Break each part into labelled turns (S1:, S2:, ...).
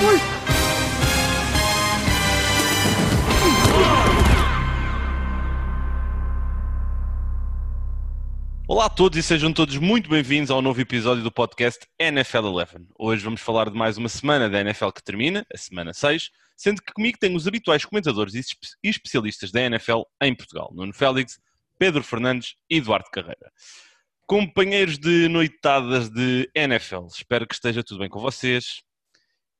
S1: muito!
S2: Olá a todos e sejam todos muito bem-vindos ao novo episódio do podcast NFL 11. Hoje vamos falar de mais uma semana da NFL que termina, a semana 6, sendo que comigo tenho os habituais comentadores e especialistas da NFL em Portugal, Nuno Félix, Pedro Fernandes e Eduardo Carreira. Companheiros de noitadas de NFL, espero que esteja tudo bem com vocês.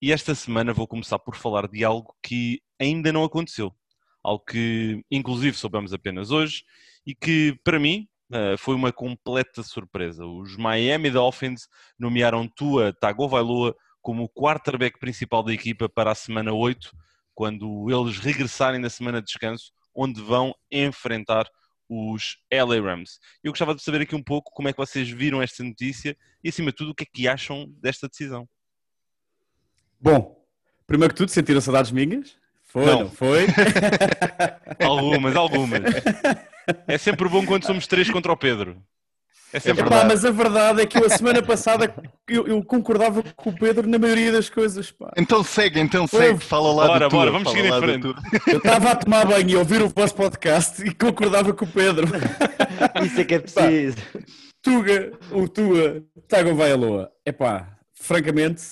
S2: E esta semana vou começar por falar de algo que ainda não aconteceu, algo que inclusive soubemos apenas hoje e que para mim Uh, foi uma completa surpresa. Os Miami Dolphins nomearam Tua Tagovailoa como o quarterback principal da equipa para a semana 8, quando eles regressarem na semana de descanso, onde vão enfrentar os LA Rams. Eu gostava de saber aqui um pouco como é que vocês viram esta notícia e, acima de tudo, o que é que acham desta decisão.
S3: Bom, primeiro que tudo, sentiram saudades minhas? Foi, não, não foi?
S2: algumas, algumas. É sempre bom quando somos três contra o Pedro.
S3: É sempre Epá, mas a verdade é que eu, a semana passada eu, eu, concordava com o Pedro na maioria das coisas. Pá.
S4: Então segue, então segue, fala lá
S2: bora,
S4: do
S2: bora, vamos seguir em frente.
S3: Eu estava a tomar banho e ouvir o vosso podcast e concordava com o Pedro.
S5: Isso é que é preciso. Pá,
S3: Tuga, o Tua, Tago vai a Loa. Epá, francamente,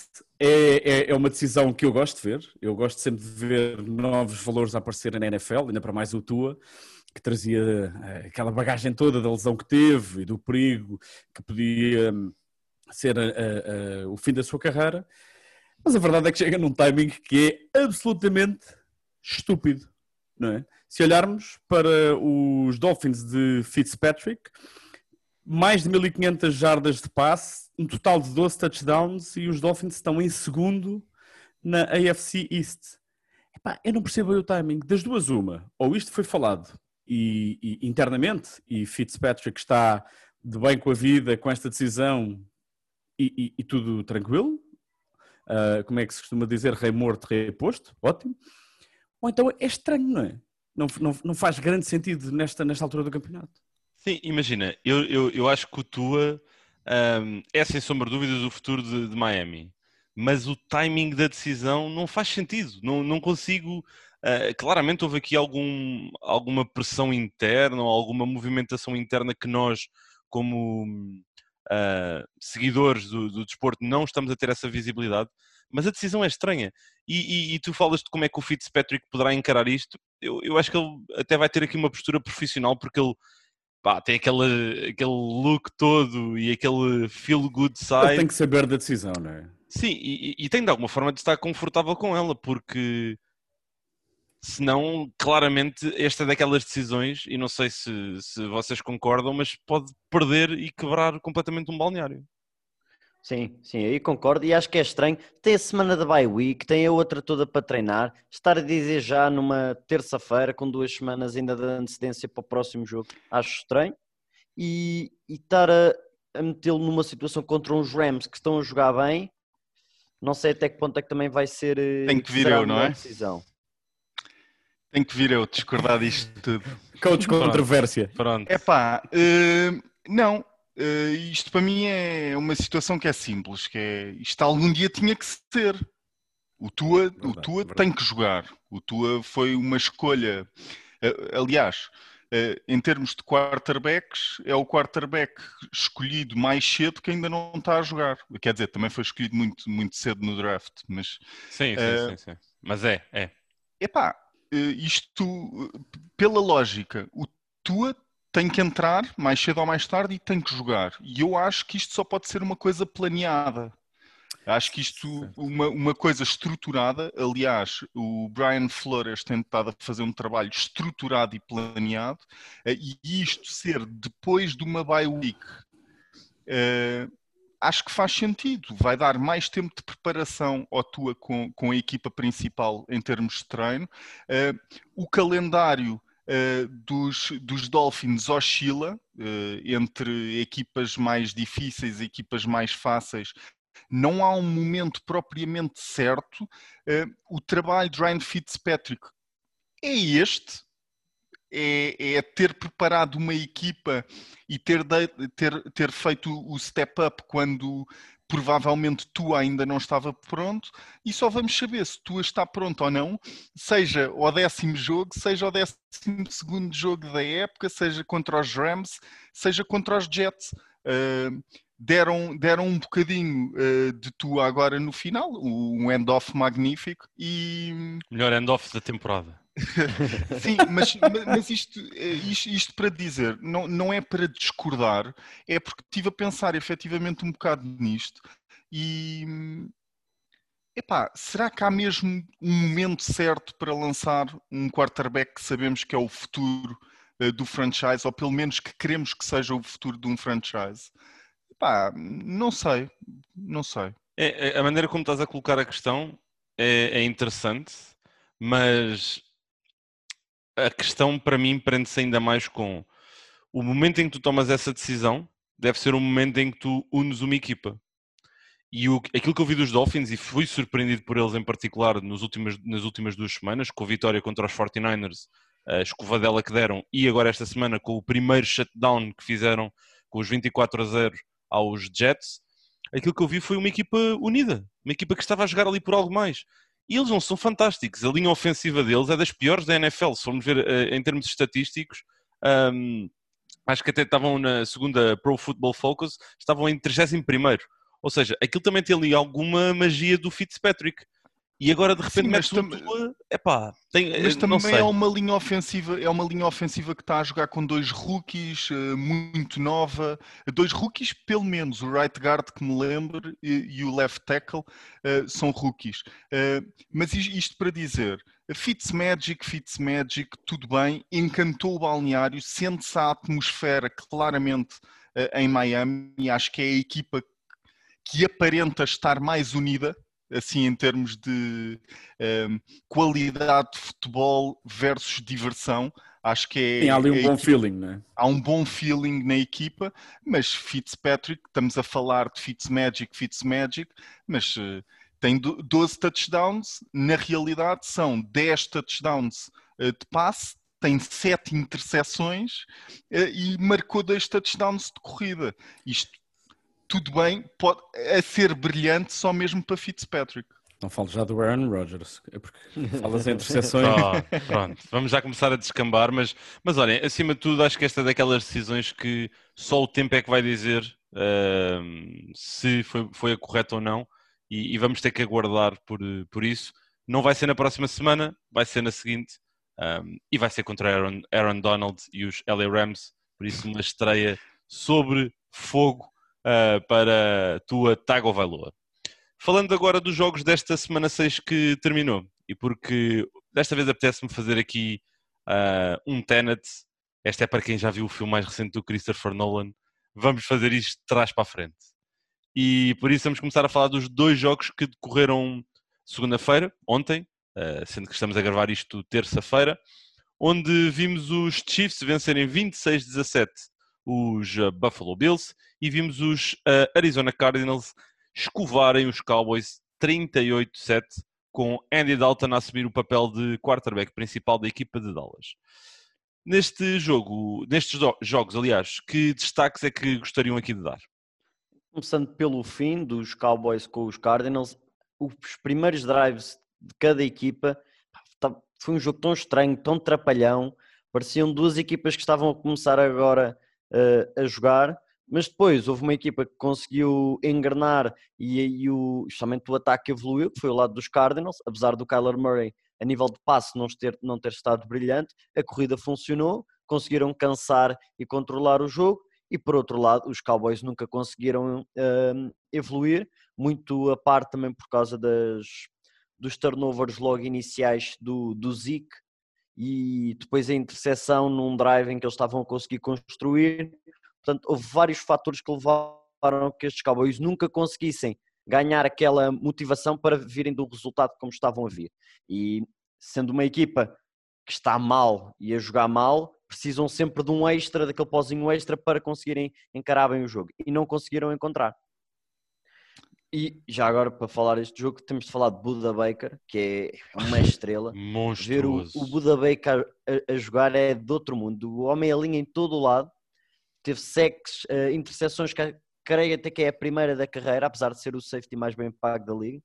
S3: é, é, é, uma decisão que eu gosto de ver. Eu gosto sempre de ver novos valores a aparecer na NFL, ainda para mais o Tua que trazia eh, aquela bagagem toda da lesão que teve e do perigo que podia hum, ser a, a, a, o fim da sua carreira. Mas a verdade é que chega num timing que é absolutamente estúpido, não é? Se olharmos para os Dolphins de Fitzpatrick, mais de 1500 jardas de passe, um total de 12 touchdowns e os Dolphins estão em segundo na AFC East. Epá, eu não percebo o timing. Das duas, uma. Ou isto foi falado e, e, internamente, e Fitzpatrick está de bem com a vida com esta decisão e, e tudo tranquilo, uh, como é que se costuma dizer, rei morto, rei posto, ótimo, ou então é estranho, não é? Não, não, não faz grande sentido nesta, nesta altura do campeonato.
S2: Sim, imagina, eu, eu, eu acho que o Tua um, é sem sombra de dúvidas o futuro de, de Miami mas o timing da decisão não faz sentido. Não, não consigo Uh, claramente houve aqui algum, alguma pressão interna ou alguma movimentação interna que nós, como uh, seguidores do, do, desporto, não estamos a ter essa visibilidade. Mas a decisão é estranha. E, e, e tu falas de como é que o Fitzpatrick poderá encarar isto. Eu, eu acho que ele até vai ter aqui uma postura profissional, porque ele pá, tem aquele, aquele look todo e aquele feel good side. Ele
S3: tem que saber da decisão, não é?
S2: Sim, e, e, tem de alguma forma de estar confortável com ela, porque senão, claramente, esta é daquelas decisões, e não sei se, se vocês concordam, mas pode perder e quebrar completamente um balneário.
S5: Sim, sim, aí concordo e acho que é estranho. Tem a semana da bye week, tem a outra toda para treinar. Estar a dizer já numa terça-feira, com duas semanas ainda de antecedência para o próximo jogo, acho estranho. E, e estar a, a metê-lo numa situação contra uns Rams que estão a jogar bem, não sei até que ponto é que também vai ser.
S4: Eh, tem que vir eu, não é? Decisão. Tenho que vir eu discordar disto tudo.
S3: Coach controvérsia.
S4: Pronto. É pá, uh, não. Uh, isto para mim é uma situação que é simples, que é isto algum dia tinha que ser. O Tua, verdade, o tua tem que jogar. O Tua foi uma escolha. Uh, aliás, uh, em termos de quarterbacks, é o quarterback escolhido mais cedo que ainda não está a jogar. Quer dizer, também foi escolhido muito, muito cedo no draft, mas.
S2: Sim, sim, sim, sim. Mas é, é.
S4: Epá, isto, pela lógica, o Tua tem que entrar mais cedo ou mais tarde e tem que jogar. E eu acho que isto só pode ser uma coisa planeada. Acho que isto, uma, uma coisa estruturada, aliás, o Brian Flores tem estado a fazer um trabalho estruturado e planeado, eh, e isto ser depois de uma bye week, uh, acho que faz sentido. Vai dar mais tempo de preparação ao tua com, com a equipa principal em termos de treino. Uh, o calendário dos, dos Dolphins oscila uh, entre equipas mais difíceis e equipas mais fáceis. Não há um momento propriamente certo. o trabalho de Ryan Fitzpatrick é este, é, é, ter preparado uma equipa e ter, de, ter, ter feito o step up quando provavelmente tu ainda não estava pronto e só vamos saber se tu está pronto ou não, seja o décimo jogo, seja o décimo segundo jogo da época, seja contra os Rams, seja contra os Jets. Uh, deram, deram um bocadinho uh, de tu agora no final, um end-off magnífico e...
S2: Melhor end-off da temporada.
S4: Sim, mas, mas isto, eh, isto, isto, para dizer, não, não é para discordar, é porque estive a pensar efetivamente um bocado nisto e epá, será que há mesmo um momento certo para lançar um quarterback que sabemos que é o futuro do franchise, ou pelo menos que queremos que seja o futuro de um franchise? Epá, não sei, não sei.
S2: É, é, a maneira como estás a colocar a questão é, é interessante, mas a questão para mim prende-se ainda mais com o momento em que tu tomas essa decisão deve ser o momento em que tu unes uma equipa. E o, aquilo que eu vi dos Dolphins, e fui surpreendido por eles em particular nos nas últimas duas semanas, com a vitória contra os 49ers, a escovadela que deram, e agora esta semana com o primeiro shutdown que fizeram com os 24 a 0 aos Jets, aquilo que eu vi foi uma equipa unida, uma equipa que estava a jogar ali por algo mais. E eles não são fantásticos. A linha ofensiva deles é das piores da NFL. Se formos ver uh, em termos estatísticos, um, acho que até estavam na segunda Pro Football Focus, estavam em 31 primeiro. Ou seja, aquilo também tem ali alguma magia do Fitzpatrick. E agora de repente metes tam... um epá, tem,
S4: mas também é uma linha ofensiva, é uma linha ofensiva que está a jogar com dois rookies, eh, muito nova, dois rookies pelo menos, o right guard que me lembro e, e o left tackle uh, são rookies. Uh, mas isto para dizer, Fitzmagic, Fitzmagic, tudo bem, encantou o balneário, sente-se a atmosfera claramente uh, em Miami e acho que é a equipa que aparenta estar mais unida assim em termos de um, ehm, qualidade de futebol versus diversão. Acho que é.
S3: Tem ali um
S4: é
S3: bom equipa, feeling, né?
S4: Há um bom feeling na equipa, mas Fitzpatrick, estamos a falar de Fitzmagic, Fitzmagic, mas uh, tem 12 touchdowns, na realidade são 10 touchdowns uh, de passe, tem 7 interseções uh, e marcou 2 touchdowns de corrida. Isto tudo bem, pode é ser brilhante só mesmo para Fitzpatrick.
S3: Não falo já do Aaron Rodgers, é porque falas em interseções.
S2: Oh, pronto, vamos já começar a descambar, mas, mas olhem, acima de tudo, acho que esta é daquelas decisões que só o tempo é que vai dizer uh, se foi, foi a correta ou não, e, e, vamos ter que aguardar por, por isso. Não vai ser na próxima semana, vai ser na seguinte, um, e vai ser contra Aaron, Aaron Donald e os LA Rams, por isso uma estreia sobre fogo uh, para tua Tagovailoa. Falando agora dos jogos desta semana 6 que terminou, e porque desta vez apetece-me fazer aqui uh, um Tenet, esta é para quem já viu o filme mais recente do Christopher Nolan, vamos fazer isto de trás para a frente. E por isso vamos começar a falar dos dois jogos que decorreram segunda-feira, ontem, uh, sendo que estamos a gravar isto terça-feira, onde vimos os Chiefs vencerem 26-17 os Buffalo Bills e vimos os uh, Arizona Cardinals escovarem os Cowboys 38-7 com Andy Dalton a assumir o papel de quarterback principal da equipa de Dallas. Neste jogo, nestes jogos, aliás, que destaques é que gostariam aqui de dar?
S5: Começando pelo fim dos Cowboys com os Cardinals, os primeiros drives de cada equipa tá, foi um jogo tão estranho, tão trapalhão, pareciam duas equipas que estavam a começar agora a jogar mas depois houve uma equipa que conseguiu engrenar e, e o, justamente o ataque evoluiu, que foi o lado dos Cardinals, apesar do Kyler Murray a nível de passe não ter, não ter estado brilhante, a corrida funcionou, conseguiram cansar e controlar o jogo, e por outro lado os Cowboys nunca conseguiram uh, evoluir, muito a parte também por causa das, dos turnovers logo iniciais do, do Zeke, e depois a interseção num drive em que eles estavam a conseguir construir, Portanto, houve vários fatores que levaram a que estes Cowboys nunca conseguissem ganhar aquela motivação para virem do resultado como estavam a vir. E sendo uma equipa que está mal e a jogar mal, precisam sempre de um extra, daquele pozinho extra para conseguirem encarar bem o jogo. E não conseguiram encontrar. E já agora, para falar deste jogo, temos de falar de Buda Baker, que é uma estrela. Ver o, o Buda Baker a, a, jogar é de outro mundo. O homem alinha em todo o lado teve sacks, uh, interseções que, creio até que é a primeira da carreira, apesar de ser o safety mais bem pago da liga.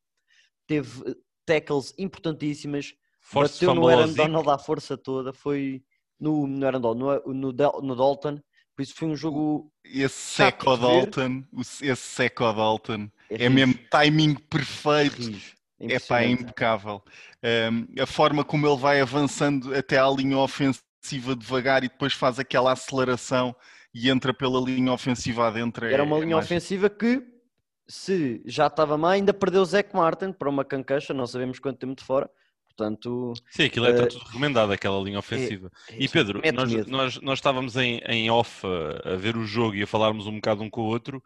S5: Teve eh, tackles importantíssimas,
S2: Force
S5: bateu no Aaron. Donald à força toda, foi no, no Aaron Donald, no, no, no Dalton, por isso foi um jogo
S4: Esse Seco. Dalton, esse Seco Dalton, é
S5: rijo,
S4: mesmo timing perfeito.
S5: rijo.
S4: É pá, é impecável. Um, a forma como ele vai avançando até à linha ofensiva devagar e depois faz aquela aceleração e entra pela linha ofensiva adentro. é-
S5: Era uma
S4: é
S5: linha
S4: mais-
S5: ofensiva que, se já estava má, ainda perdeu o Zach Martin para uma canqueixa, não sabemos quanto tempo de fora. Portanto,
S2: Sim, aquilo é
S5: Eh,
S2: tudo recomendado, aquela linha ofensiva. E Pedro, nós, nós, nós estávamos em, em off a, a ver o jogo e a falarmos um bocado um com o outro,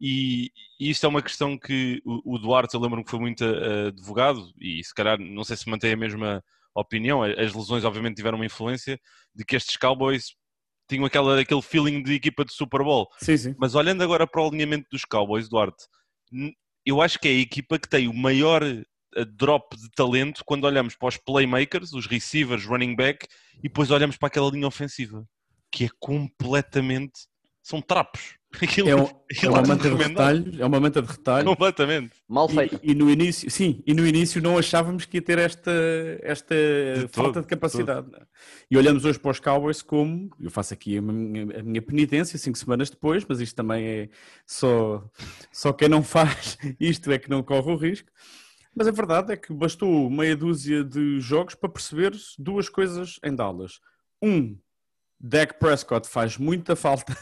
S2: e, e isto é uma questão que o, o Duarte, eu lembro-me que foi muito eh, advogado, e se calhar não sei se mantém a mesma opinião, as lesões obviamente tiveram uma influência, de que estes Cowboys tinham aquela, aquele feeling de equipa de Super Bowl.
S3: Sim, sim.
S2: Mas olhando agora para o alinhamento dos Cowboys, Duarte, eu acho que é a equipa que tem o maior eh, drop de talento quando olhamos para os playmakers, os receivers, running back, e depois olhamos para aquela linha ofensiva, que é completamente. São trapos. Aquilo,
S3: É, um- é
S2: aquilo
S3: uma manta de
S2: remendado.
S3: retalho, é uma manta de retalho.
S2: Completamente.
S5: mal feita.
S3: E, e no início, sim, e no início não achávamos que ia ter esta, esta falta
S2: todo,
S3: de capacidade. E olhamos hoje para os Cowboys como, eu faço aqui a minha, a minha penitência cinco semanas depois, mas isto também é só, só quem não faz isto é que não corre o risco. Mas a verdade é que bastou meia dúzia de jogos para perceber duas coisas em Dallas. Um, Dak Prescott faz muita falta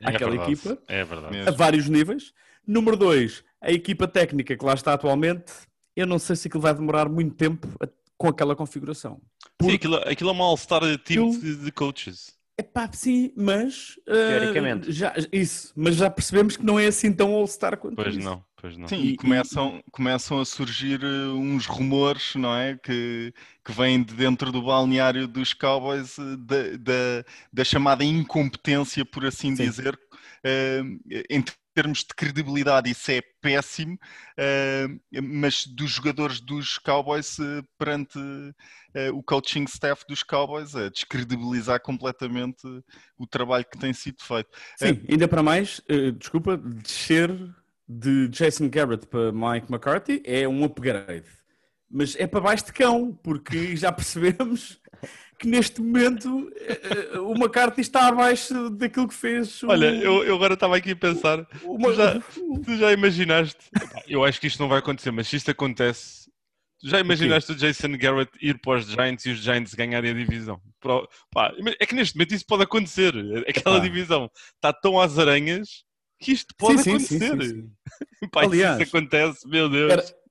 S2: É
S3: Aquela
S2: verdade,
S3: equipa.
S2: É verdade.
S3: a vários níveis. Número dois, a equipa técnica que lá está atualmente, eu não sei se aquilo vai demorar muito tempo com aquela configuração.
S2: Sim, aquilo, aquilo é uma all-star team
S3: Eu-
S2: de, de coaches.
S3: Epá, sim, mas... ah,
S5: Teoricamente.
S3: já, isso, mas já percebemos que não é assim tão all-star quanto
S2: Pois
S3: isso.
S2: não, pois não.
S4: Sim,
S3: E-
S4: e, começam, começam a surgir eh, uns rumores, não é? Que, que vêm de dentro do balneário dos Cowboys eh, da, da, da chamada incompetência, por assim
S3: Sim.
S4: dizer. Eh, em termos de credibilidade, isso é péssimo, eh, mas dos jogadores dos Cowboys eh, perante eh, o coaching staff dos Cowboys, a descredibilizar completamente o trabalho que tem sido feito.
S3: Sim, ainda para mais, desculpa, descer de Jason Garrett para Mike McCarthy é um upgrade. Mas é para baixo de cão, porque já percebemos que neste momento eh, eh, o McCarthy está abaixo daquilo que fez o...
S2: Olha, eu, eu agora estava aqui a pensar,
S3: o-
S2: tu já- tu já imaginaste? Eu acho que isto não vai acontecer, mas se isto acontece, tu já imaginaste o Jason Garrett ir para os Giants e os Giants ganharem a divisão? É que neste momento isso pode acontecer. Aquela divisão está tão às aranhas que isto pode
S3: Sim, sim, sim,
S2: acontecer.
S3: sim, sim.
S2: Pá, se
S3: Aliás,
S2: isso acontece, meu Deus.
S3: Era-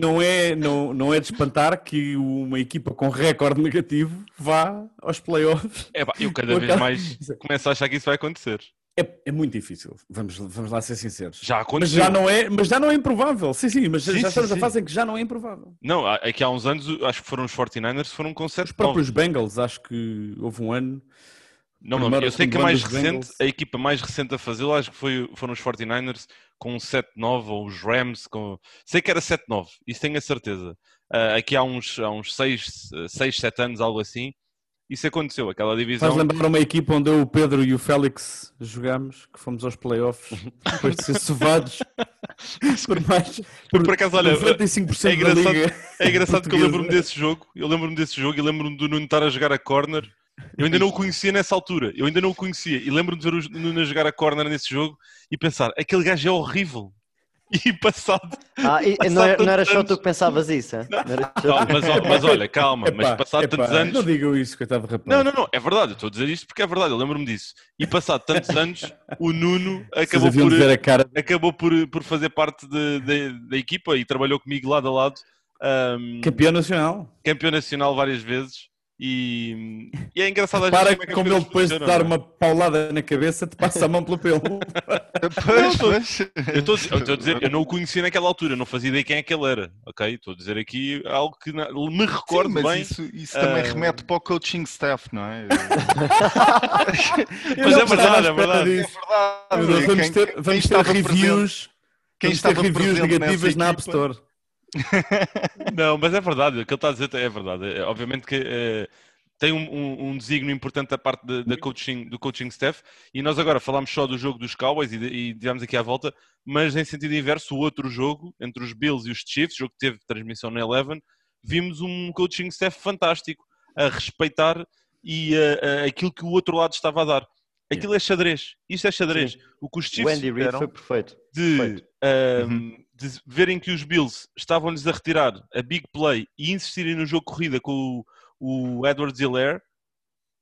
S3: Não é, não, não é de espantar que uma equipa com recorde negativo vá aos playoffs.
S2: É, pá, eu cada vez mais começo a achar que isso vai acontecer.
S3: É, é muito difícil, vamos, vamos lá ser sinceros.
S2: Já
S3: Mas
S2: aconteceu.
S3: já, não é, mas já não é improvável. Sim, sim, mas
S2: Sim,
S3: já
S2: sim,
S3: estamos
S2: sim.
S3: a fase em que já não é improvável.
S2: Não, há- aqui há uns anos, acho que foram os 49ers, foram com 7
S3: Os próprios Bengals, acho que houve um ano.
S2: Não, não, eu sei que a mais recente,
S3: Bengals.
S2: a equipa mais recente a fazê-lo, acho que foi, foram os 49ers com um 7-9, ou os Rams com. Sei que era 7-9, isso tenho a certeza. Ah, aqui há uns, há uns 6, 6, 7 anos, algo assim, isso aconteceu, aquela divisão.
S3: Faz lembrar uma equipa onde eu, o Pedro e o Félix jogámos, que fomos aos playoffs, depois de ser sovados por mais.
S2: Por- por acaso, olha,
S3: 95%
S2: é engraçado-. É engraçado que eu lembro-me desse jogo, eu lembro-me desse jogo e lembro-me do Nuno estar a jogar a corner. Eu ainda não o conhecia nessa altura, eu ainda não o conhecia. E lembro-me de ver o Nuno jogar a corner nesse jogo e pensar, aquele gajo é horrível. E passado.
S5: Ah, e-
S2: Passado
S5: não, era, não era só
S2: anos.
S5: tu que pensavas isso? hein? Não era só
S2: Não, mas, mas olha, calma, mas
S3: Epá,
S2: passado
S3: epá,
S2: tantos anos.
S3: Não digam isso, coitado de rapaz.
S2: Não, não, não, é verdade, eu estou a dizer isto porque é verdade, eu lembro-me disso. E passado tantos anos, o Nuno acabou por,
S3: de ver a cara.
S2: acabou por, por fazer parte de- de- da equipa e trabalhou comigo lado a lado. ahm,
S3: Campeão nacional.
S2: campeão nacional várias vezes. E, e é engraçado
S3: Para que
S2: é
S3: como
S2: as
S3: ele depois de dar
S2: não é?
S3: uma paulada na cabeça te passa a mão pelo pelo.
S4: Pois, pois.
S2: Eu estou a dizer- eu estou a dizer, eu não o conhecia naquela altura, não fazia ideia quem é que ele era, ok? Estou a dizer aqui algo que na- me recordo
S4: Sim, mas
S2: bem.
S4: isso, isso também
S2: ah,
S4: remete para o coaching staff, não é?
S2: Mas é verdade, é verdade.
S4: É verdade.
S3: Vamos ter,
S4: quem
S3: vamos ter reviews,
S4: quem
S3: vamos ter reviews negativas na App Store.
S2: Não, mas é verdade, o que ele está a dizer é verdade. É, obviamente que eh, tem um, um, um designo importante da parte da, da coaching, do coaching staff. E nós agora falámos só do jogo dos Cowboys e, e tivemos aqui à volta, mas em sentido inverso, o outro jogo, entre os Bills e os Chiefs, jogo que teve transmissão na Eleven, vimos um coaching staff fantástico a respeitar e a, a, aquilo que o outro lado estava a dar. Aquilo é xadrez. Isto é xadrez.
S5: Sim.
S2: O que os
S5: O
S2: Chiefs
S5: Andy Reid
S2: fizeram
S5: foi perfeito.
S2: de,
S5: perfeito.
S2: ahm,
S4: Uhum.
S2: De verem que os Bills estavam-lhes a retirar a big play e insistirem no jogo corrida com o, o Edwards Hilaire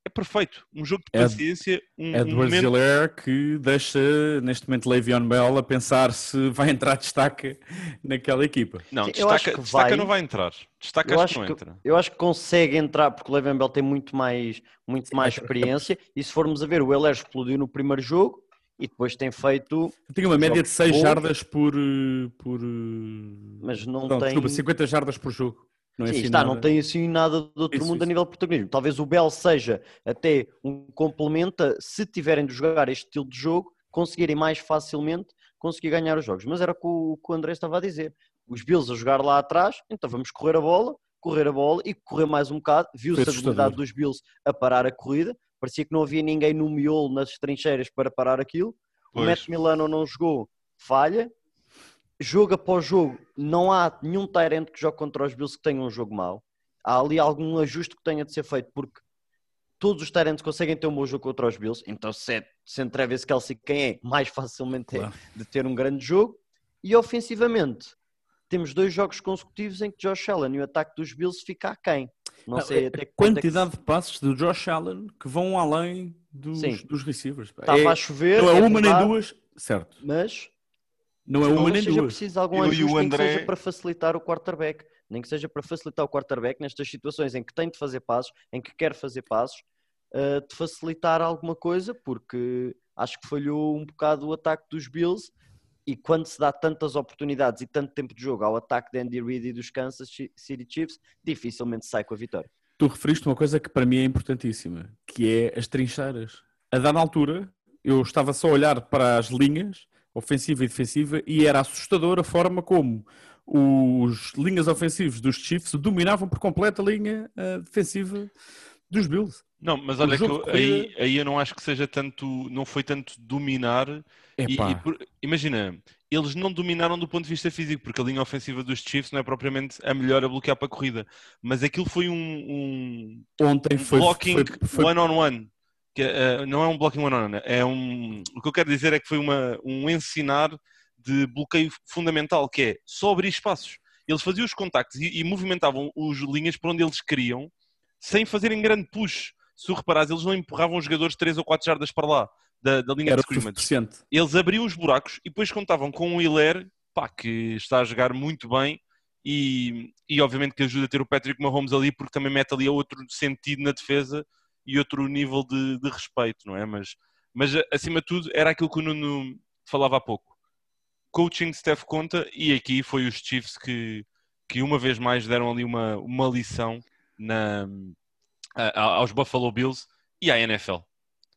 S2: é perfeito. Um jogo de
S3: Ed-
S2: paciência, um, um
S3: Edwards
S2: momento
S3: Hilaire que deixa neste momento Le'Veon Bell a pensar se vai entrar destaque naquela equipa.
S2: Não,
S5: Sim, eu acho
S2: destaca,
S5: que
S2: destaca
S5: vai.
S2: não vai entrar. Destaca
S5: Eu
S2: acho, que não
S5: que-
S2: entra.
S5: Eu acho que consegue entrar, porque o Le'Veon Bell tem muito mais, muito mais experiência. E se formos a ver, o Heller explodiu no primeiro jogo e depois tem feito,
S3: Tinha uma média de 6
S5: bons.
S3: jardas por. eh, por eh,
S5: mas não, tem.
S3: desculpa, 50 jardas por jogo. Não é
S5: Sim,
S3: assim
S5: está,
S3: nada.
S5: não tem assim nada do outro
S3: Isso,
S5: mundo a
S3: isso.
S5: nível de protagonismo. Talvez o Bell seja até um complemento, a, se tiverem de jogar este estilo de jogo, conseguirem mais facilmente conseguir ganhar os jogos. Mas era o que o, André estava a dizer. Os Bills a jogar lá atrás, então vamos correr a bola, correr a bola e correr mais um bocado. Viu-se a habilidade dos Bills a parar a corrida. Parecia que não havia ninguém no miolo, nas trincheiras para parar aquilo. O
S4: Pois.
S5: Matt Milano não jogou, falha. Jogo após jogo, não há nenhum Tyrant que jogue contra os Bills que tenha um jogo mau. Há ali algum ajuste que tenha de ser feito, porque todos os Tyrants conseguem ter um bom jogo contra os Bills. Então, se, é, se entre Travis Kelsey quem é, mais facilmente é de ter um grande jogo. E ofensivamente, temos dois jogos consecutivos em que Josh Allen e o ataque dos Bills fica aquém. Não
S3: Não,
S5: sei
S3: é
S5: até que é que
S3: quantidade de passos do Josh Allen que vão além dos,
S5: Sim.
S3: dos receivers.
S5: estava
S3: É-
S5: a chover,
S3: não é
S5: é
S3: uma nem duas, certo.
S5: mas
S3: Não é uma nem
S5: seja
S3: duas.
S5: preciso algum
S4: Eu
S5: ajuste, nem que
S4: André-
S5: seja para facilitar o quarterback. Nem que seja para facilitar o quarterback nestas situações em que tem de fazer passos, em que quer fazer passos, uh, de facilitar alguma coisa, porque acho que falhou um bocado o ataque dos Bills. E quando se dá tantas oportunidades e tanto tempo de jogo ao ataque de Andy Reid e dos Kansas City Chiefs, dificilmente sai com a vitória.
S3: Tu referiste uma coisa que para mim é importantíssima, que é as trincheiras. A dada altura, eu estava só a olhar para as linhas, ofensiva e defensiva, e era assustador a forma como os linhas ofensivos dos Chiefs dominavam por completo a linha eh, defensiva dos Bills.
S2: Não, mas olha que eu-
S3: corrida-
S2: aí, aí eu não acho que seja tanto, não foi tanto dominar. E- e por- imagina, eles não dominaram do ponto de vista físico, porque a linha ofensiva dos Chiefs não é propriamente a melhor a bloquear para a corrida. Mas aquilo foi um, um,
S3: ontem
S2: um
S3: foi,
S2: blocking
S3: foi, foi-
S2: one-on-one. Que, eh, não é um blocking one-on-one, é um. O que eu quero dizer é que foi uma, um ensinar de bloqueio fundamental, que é só abrir espaços. Eles faziam os contactos e, e movimentavam os linhas para onde eles queriam, sem fazerem grande push. Se tu reparares, eles não empurravam os jogadores 3 ou 4 jardas para lá da, da linha
S3: era
S2: de scrimmage eles abriam os buracos e depois contavam com o Hilaire, pá, que está a jogar muito bem e, e obviamente que ajuda a ter o Patrick Mahomes ali porque também mete ali outro sentido na defesa e outro nível de, de respeito, não é? Mas, mas acima de tudo era aquilo que o Nuno falava há pouco. Coaching staff conta e aqui foi os Chiefs que, que uma vez mais deram ali uma, uma lição na, a- aos Buffalo Bills e à NFL.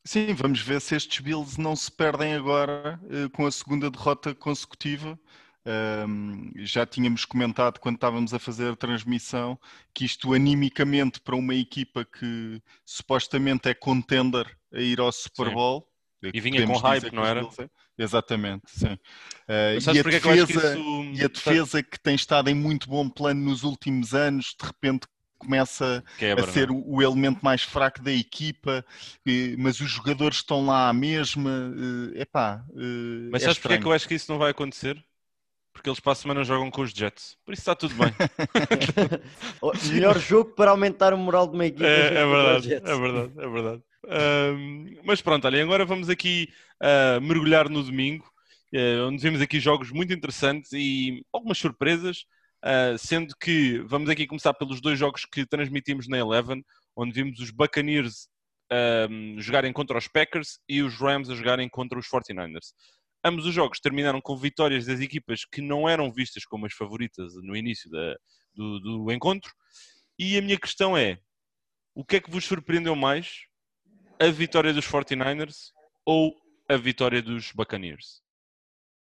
S4: Sim, vamos ver se estes Bills não se perdem agora eh, com a segunda derrota consecutiva. Ahm, já tínhamos comentado quando estávamos a fazer a transmissão que isto animicamente para uma equipa que supostamente é contender a ir ao Super
S2: Sim.
S4: Bowl.
S2: E vinha
S4: podemos
S2: com hype, não era?
S4: Bills é- Exatamente, sim.
S2: Mas
S4: e a defesa,
S2: isso...
S4: e a defesa que tem estado em muito bom plano nos últimos anos, de repente começa
S2: Quebra,
S4: a
S2: é?
S4: ser o, o elemento mais fraco da equipa, eh, mas os jogadores estão lá à mesma. É epá, eh,
S2: Mas
S4: é
S2: sabes porque é que eu acho que isso não vai acontecer? Porque eles para a semana jogam com os Jets. Por isso está tudo bem.
S5: O melhor jogo para aumentar o moral de uma equipa.
S2: é, é
S5: os
S2: verdade, é verdade, é verdade. Ahm, mas pronto, olha, agora vamos aqui ah, mergulhar no domingo, eh, onde vimos aqui jogos muito interessantes e algumas surpresas, ah, sendo que vamos aqui começar pelos dois jogos que transmitimos na Eleven, onde vimos os Buccaneers ahm, jogarem contra os Packers e os Rams a jogarem contra os 49ers. Ambos os jogos terminaram com vitórias das equipas que não eram vistas como as favoritas no início da- do, do encontro. E a minha questão é: o que é que vos surpreendeu mais? A vitória dos 49ers ou a vitória dos Buccaneers?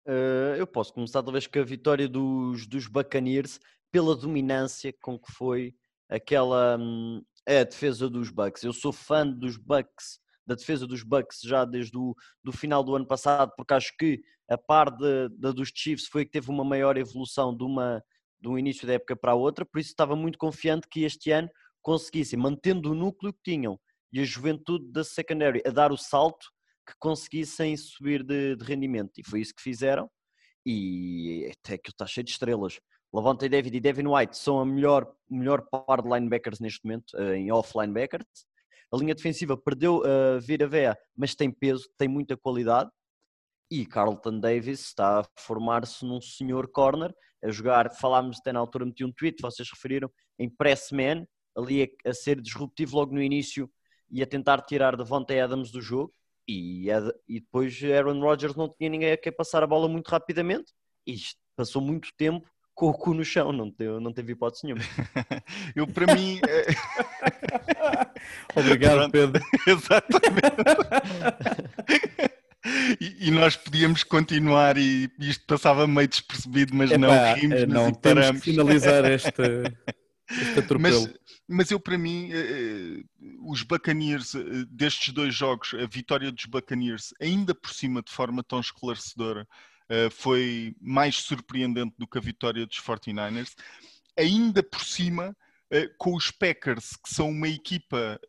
S5: Uh, eu posso começar talvez com a vitória dos, dos Buccaneers pela dominância com que foi aquela, hum, a defesa dos Bucks. Eu sou fã dos Bucks, da defesa dos Bucks já desde o do final do ano passado, porque acho que a par da dos Chiefs foi que teve uma maior evolução de, uma, de um início da época para a outra, por isso estava muito confiante que este ano conseguissem, mantendo o núcleo que tinham e a juventude da secondary a dar o salto, que conseguissem subir de, de rendimento. E foi isso que fizeram. E até que está cheio de estrelas. Lavonte David e Devin White são a melhor, melhor par de linebackers neste momento, eh, em off linebackers. A linha defensiva perdeu a uh, Vira Vea, mas tem peso, tem muita qualidade. E Carlton Davis está a formar-se num senhor corner, a jogar, falámos até na altura, meti um tweet, vocês referiram, em press man, ali a, a ser disruptivo logo no início e a tentar tirar Devontae Adams do jogo. E, e depois Aaron Rodgers não tinha ninguém a quem passar a bola muito rapidamente e passou muito tempo com o cu no chão, não teve, não teve hipótese nenhuma.
S4: Eu, para mim. É...
S3: Obrigado, Pedro.
S4: Exatamente. E, e, nós podíamos continuar e isto passava meio despercebido, mas Epá, não rimos,
S3: não temos que finalizar este, este.
S4: Mas, mas eu, para mim, uh, os Buccaneers, uh, destes dois jogos, a vitória dos Buccaneers, ainda por cima de forma tão esclarecedora, foi mais surpreendente do que a vitória dos 49ers. Ainda por cima, com os Packers, que são uma equipa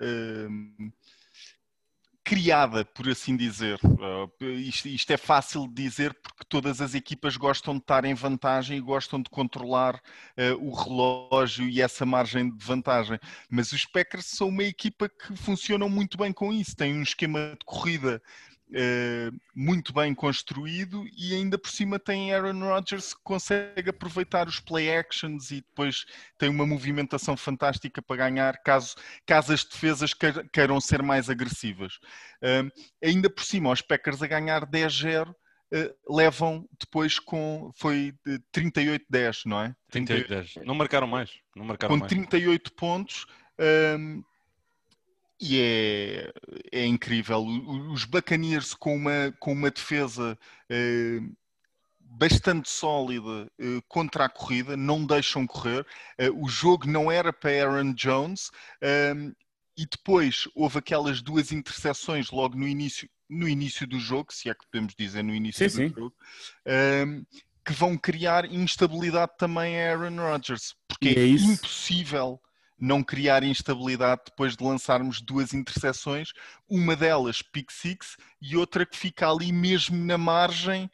S4: criada, por assim dizer. Uh, isto, isto, é fácil de dizer porque todas as equipas gostam de estar em vantagem e gostam de controlar uh, o relógio e essa margem de vantagem. Mas os Packers são uma equipa que funcionam muito bem com isso. Tem um esquema de corrida Uh, muito bem construído e ainda por cima tem Aaron Rodgers que consegue aproveitar os play actions e depois tem uma movimentação fantástica para ganhar caso, caso as defesas queiram ser mais agressivas. Uh, ainda por cima, os Packers a ganhar 10-0 Uh, levam depois com foi 38-10, não é?
S2: 38-10. Não marcaram mais. Não marcaram
S4: com
S2: mais.
S4: 38 pontos. Um, e é, é incrível. Os Buccaneers com uma, com uma defesa eh, bastante sólida eh, contra a corrida, não deixam correr. Eh, o jogo não era para Aaron Jones. Ehm, e depois houve aquelas duas interseções logo no início, no início do jogo, se é que podemos dizer no início sim, do sim. jogo, ehm, que vão criar instabilidade também a Aaron Rodgers, porque é, é impossível não criar instabilidade depois de lançarmos duas interseções, uma delas pick six e outra que fica ali mesmo na margem,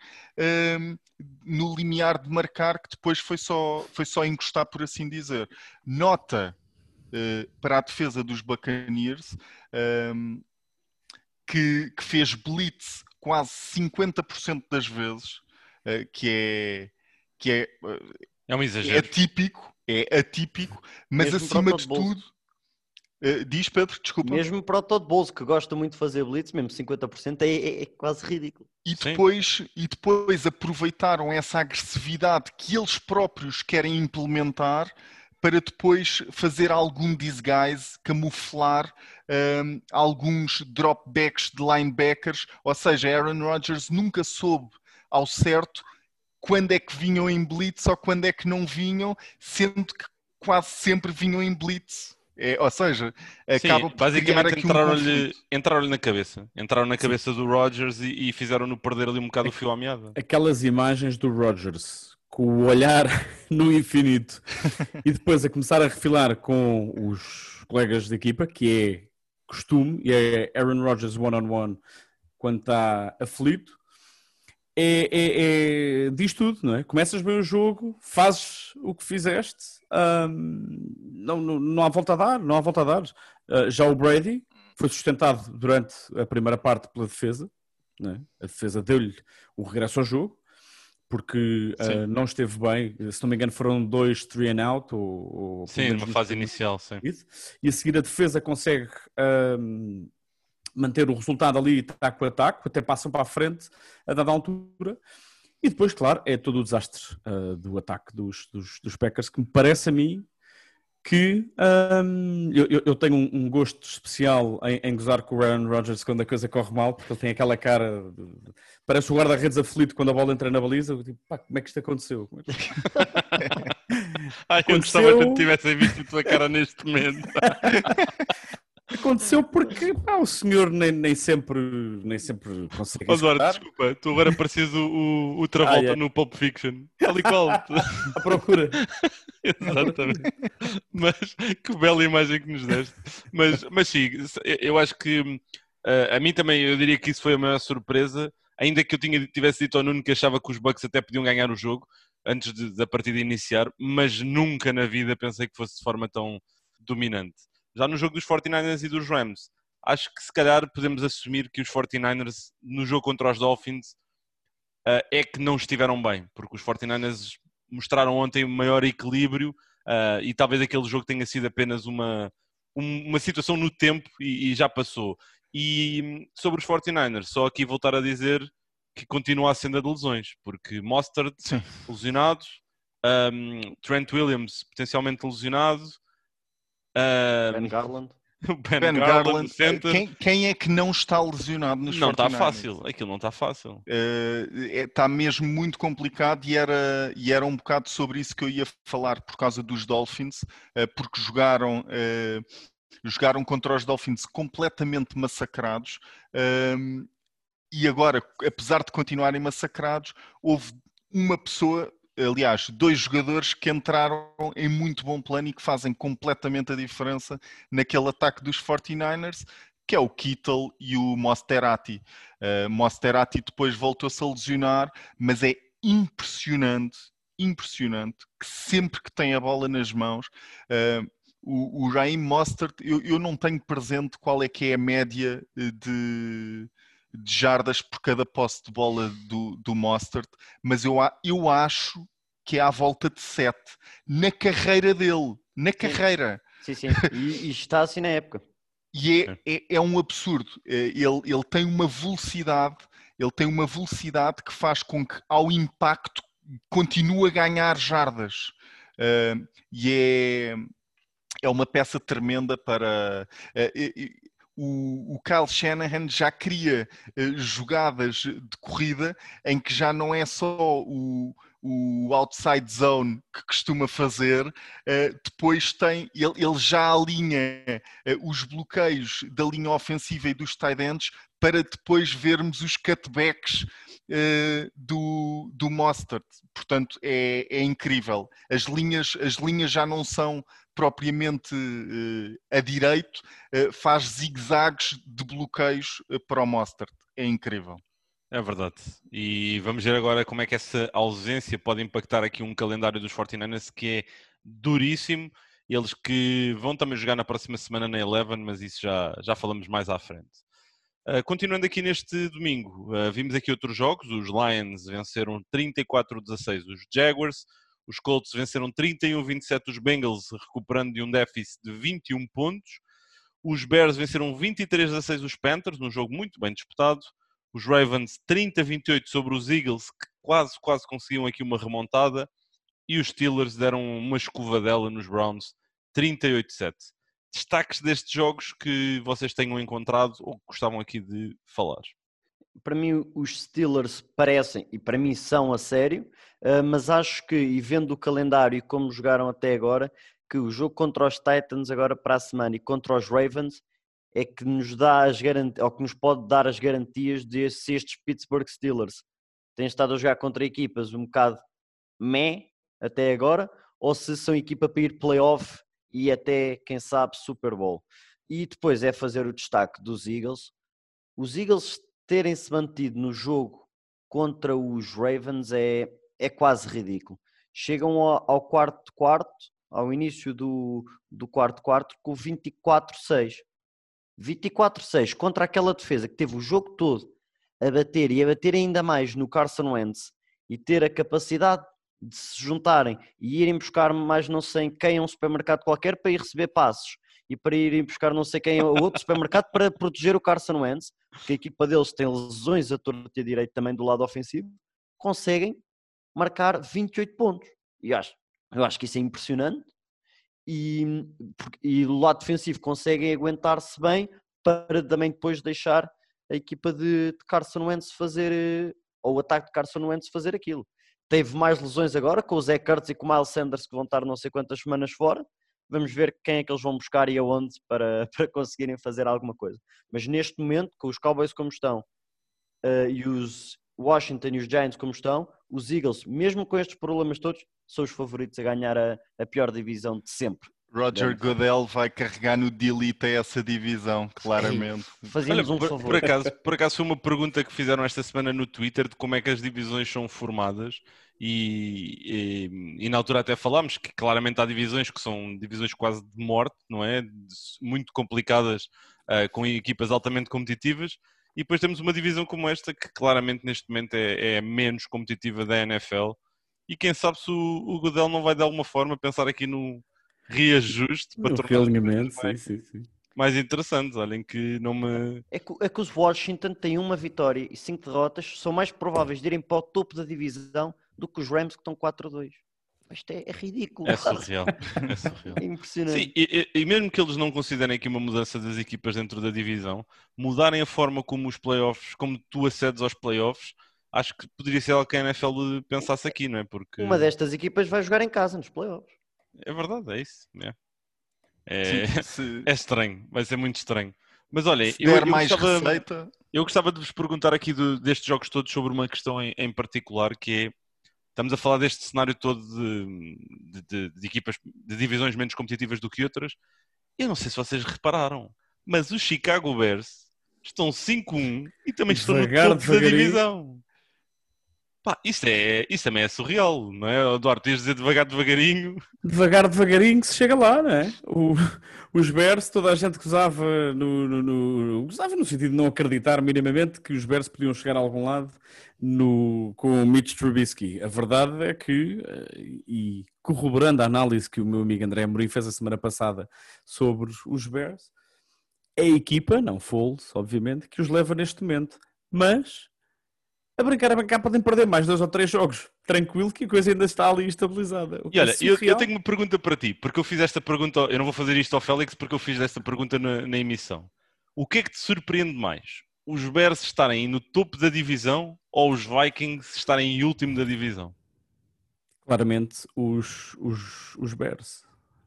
S4: um, no limiar de marcar, que depois foi só, foi só encostar, por assim dizer. Nota uh, para a defesa dos Buccaneers um, que, que, fez blitz quase 50% das vezes, uh, que é. Que é, uh,
S2: é um exagero.
S4: É típico, é atípico, mas Mesmo acima de tudo. Uh, diz Pedro, desculpa.
S5: Mesmo para o Todd Bowles, que gosta muito de fazer blitz, mesmo 50%, é, é, é quase ridículo.
S4: E depois, e depois aproveitaram essa agressividade que eles próprios querem implementar para depois fazer algum disguise, camuflar um, ehm, alguns dropbacks de linebackers, ou seja, Aaron Rodgers nunca soube ao certo quando é que vinham em blitz ou quando é que não vinham, sendo que quase sempre vinham em blitz. É, ou seja, acaba
S2: Sim, basicamente entraram-lhe entraram na cabeça. Entraram na cabeça Sim. do Rodgers e, e fizeram-no perder ali um bocado o fio à meada.
S3: Aquelas imagens do Rodgers com o olhar no infinito e depois a começar a refilar com os colegas de equipa, que é costume, e é Aaron Rodgers one-on-one -on -one, quando está aflito, é, é, é, diz tudo, não é? Começas bem o jogo, fazes o que fizeste, não, não, não, há volta a dar, não há volta a dar. Uh, já o Brady foi sustentado durante a primeira parte pela defesa, é? a defesa deu-lhe o regresso ao jogo, porque uh, não esteve bem, se não me engano foram dois three and out. Ou, ou
S2: sim, numa fase inicial, sim.
S3: E a seguir a defesa consegue um, manter o resultado ali taco a taco, até passam para a frente a dada altura. E depois, claro, é todo o desastre uh, do ataque dos, dos, dos, Packers, que me parece a mim que um, eu, eu, tenho um, um, gosto especial em, em gozar com o Aaron Rodgers quando a coisa corre mal, porque ele tem aquela cara, de, parece o guarda-redes aflito quando a bola entra na baliza. Eu, tipo, pá, como é que isto aconteceu?
S2: Ai, eu
S3: Aconteceu-
S2: gostava que tivessem visto a tua cara neste momento.
S3: Aconteceu porque pá, o senhor nem, nem sempre, nem sempre consegue
S2: Eduardo, desculpa, tu agora pareces o, o, o Travolta
S3: Ah, é.
S2: no Pulp Fiction. Tal e qual.
S3: à procura.
S2: Exatamente. Mas que bela imagem que nos deste. Mas, mas sim, eu acho que hum, a mim também, eu diria que isso foi a maior surpresa. Ainda que eu tinha, tivesse dito ao Nuno que achava que os Bucks até podiam ganhar o jogo antes de- da partida iniciar, mas nunca na vida pensei que fosse de forma tão dominante. Já no jogo dos 49ers e dos Rams, acho que se calhar podemos assumir que os 49ers no jogo contra os Dolphins ah, é que não estiveram bem, porque os 49ers mostraram ontem um maior equilíbrio ah, e talvez aquele jogo tenha sido apenas uma, um- uma situação no tempo e, e já passou. E hum, sobre os 49ers, só aqui voltar a dizer que continua a senda de lesões, porque Mostert lesionado, hum, Trent Williams potencialmente lesionado, hum,
S5: Ben Garland.
S2: Ben,
S4: Ben
S2: Garland,
S4: Garland, quem, quem é que não está lesionado nos
S2: não está
S4: 49ers?
S2: fácil, aquilo não está fácil.
S4: está mesmo muito complicado e era, e era um bocado sobre isso que eu ia falar por causa dos Dolphins, eh, porque jogaram, eh, jogaram contra os Dolphins completamente massacrados e agora, apesar de continuarem massacrados, houve uma pessoa, aliás, dois jogadores que entraram em muito bom plano e que fazem completamente a diferença naquele ataque dos 49ers, que é o Kittle e o Mosterati. Uh, Mosterati depois voltou-se a lesionar, mas é impressionante, impressionante que sempre que tem a bola nas mãos, uh, o, o Raheem Mostert, eu, eu não tenho presente qual é que é a média eh, de, de jardas por cada posse de bola do, do Mostert, mas eu, a- eu acho que é à volta de 7 na carreira dele, na carreira.
S5: Sim, sim. E, e está assim na época.
S4: E é, é, é um absurdo. Eh, Ele, ele tem uma velocidade, ele tem uma velocidade que faz com que ao impacto continue a ganhar jardas. Eh, e é, é uma peça tremenda para. eh, o, o Kyle Shanahan já cria eh, jogadas de corrida em que já não é só o, o outside zone que costuma fazer, eh, depois tem, ele, ele já alinha eh, os bloqueios da linha ofensiva e dos tight ends para depois vermos os cutbacks do, do Mostert. Portanto, é, é incrível. As linhas, as linhas já não são propriamente eh, a direito, eh, faz zigue-zagues de bloqueios eh, para o Mostert. É incrível.
S2: É verdade. E vamos ver agora como é que essa ausência pode impactar aqui um calendário dos 49ers que é duríssimo. Eles que vão também jogar na próxima semana na Eleven, mas isso já, já falamos mais à frente. Uh, continuando aqui neste domingo, uh, vimos aqui outros jogos. Os Lions venceram 34-16 os Jaguars. Os Colts venceram 31-27 os Bengals, recuperando de um déficit de 21 pontos. Os Bears venceram 23-16 os Panthers, num jogo muito bem disputado. Os Ravens 30-28 sobre os Eagles, que quase, quase conseguiam aqui uma remontada. E os Steelers deram uma escovadela nos Browns 38-7. Destaques destes jogos que vocês tenham encontrado ou que gostavam aqui de falar?
S5: Para mim, os Steelers parecem, e para mim são a sério, eh, mas acho que, e vendo o calendário e como jogaram até agora, que o jogo contra os Titans agora para a semana e contra os Ravens é que nos dá as garantias, ou que nos pode dar as garantias de se estes Pittsburgh Steelers têm estado a jogar contra equipas um bocado meh até agora, ou se são equipa para ir playoff e até, quem sabe, Super Bowl. E depois é fazer o destaque dos Eagles. Os Eagles terem-se mantido no jogo contra os Ravens é, é quase ridículo. Chegam ao, ao quarto quarto, ao início do, do quarto quarto, com 24-6. 24-6 contra aquela defesa que teve o jogo todo a bater e a bater ainda mais no Carson Wentz e ter a capacidade de se juntarem e irem buscar mais não sei quem a um supermercado qualquer para ir receber passos e para irem buscar não sei quem a outro supermercado para proteger o Carson Wentz, porque a equipa deles tem lesões a torto e a direito também do lado ofensivo, conseguem marcar 28 pontos. E acho, eu acho que isso é impressionante. E, e do lado defensivo conseguem aguentar-se bem para também depois deixar a equipa de, de Carson Wentz fazer, ou o ataque de Carson Wentz fazer aquilo. teve mais lesões agora, com o Zé Curtis e com o Miles Sanders que vão estar não sei quantas semanas fora. Vamos ver quem é que eles vão buscar e aonde para, para conseguirem fazer alguma coisa. Mas neste momento, com os Cowboys como estão uh, e os Washington e os Giants como estão, os Eagles, mesmo com estes problemas todos, são os favoritos a ganhar a, a pior divisão de sempre.
S4: Roger Goodell vai carregar no delete essa divisão, claramente.
S5: Fazíamos um
S2: por,
S5: favor.
S2: por acaso, por acaso foi uma pergunta que fizeram esta semana no Twitter de como é que as divisões são formadas e, e, e na altura até falámos que claramente há divisões que são divisões quase de morte, não é? Muito complicadas, uh, com equipas altamente competitivas e depois temos uma divisão como esta que claramente neste momento é, é menos competitiva da NFL e quem sabe se o, o Goodell não vai de alguma forma pensar aqui no reajuste para
S3: O
S2: tornar
S3: realinhamento, sim,
S2: mais,
S3: sim, sim.
S2: mais interessantes. Olhem que não me.
S5: É que, é que os Washington têm uma vitória e cinco derrotas, são mais prováveis de irem para o topo da divisão do que os Rams que estão 4-2. Isto é, é ridículo.
S2: É surreal. É surreal.
S5: É impressionante.
S2: Sim, e, e- e mesmo que eles não considerem aqui uma mudança das equipas dentro da divisão, mudarem a forma como os playoffs, como tu acedes aos playoffs, acho que poderia ser algo que a NFL pensasse aqui, não é? Porque
S5: Uma destas equipas vai jogar em casa nos playoffs.
S2: É verdade, é isso. É, é,
S4: Se, se,
S2: é estranho, vai ser muito estranho. Mas
S4: se
S2: eu, eu
S4: mais
S2: gostava,
S4: receita,
S2: eu gostava de vos perguntar aqui do- destes jogos todos sobre uma questão em, em particular, que é, estamos a falar deste cenário todo de, de- de- de equipas, de divisões menos competitivas do que outras. Eu não sei se vocês repararam, mas os Chicago Bears estão 5-1 e também estão
S3: Devagar,
S2: no topo da divisão. Pá, isso, é, isso também é surreal, não é? Eduardo, tens de dizer devagar, devagarinho.
S3: Devagar, devagarinho que se chega lá, não é? O- os Bears, toda a gente gozava no, no, no- gozava no sentido de não acreditar minimamente que os Bears podiam chegar a algum lado no, com o Mitch Trubisky. A verdade é que, eh, e corroborando a análise que o meu amigo André Amorim fez a semana passada sobre os Bears, é a equipa, não Foles, obviamente, que os leva neste momento. Mas, a brincar, a brincar, podem perder mais dois ou três jogos. Tranquilo que a coisa ainda está ali estabilizada.
S2: E
S3: é
S2: olha, eu, eu
S3: surreal.
S2: tenho uma pergunta para ti, porque eu fiz esta pergunta, eu não vou fazer isto ao Félix porque eu fiz esta pergunta na, na emissão. O que é que te surpreende mais? Os Bears estarem no topo da divisão ou os Vikings estarem em último da divisão?
S3: Claramente os, os, os Bears.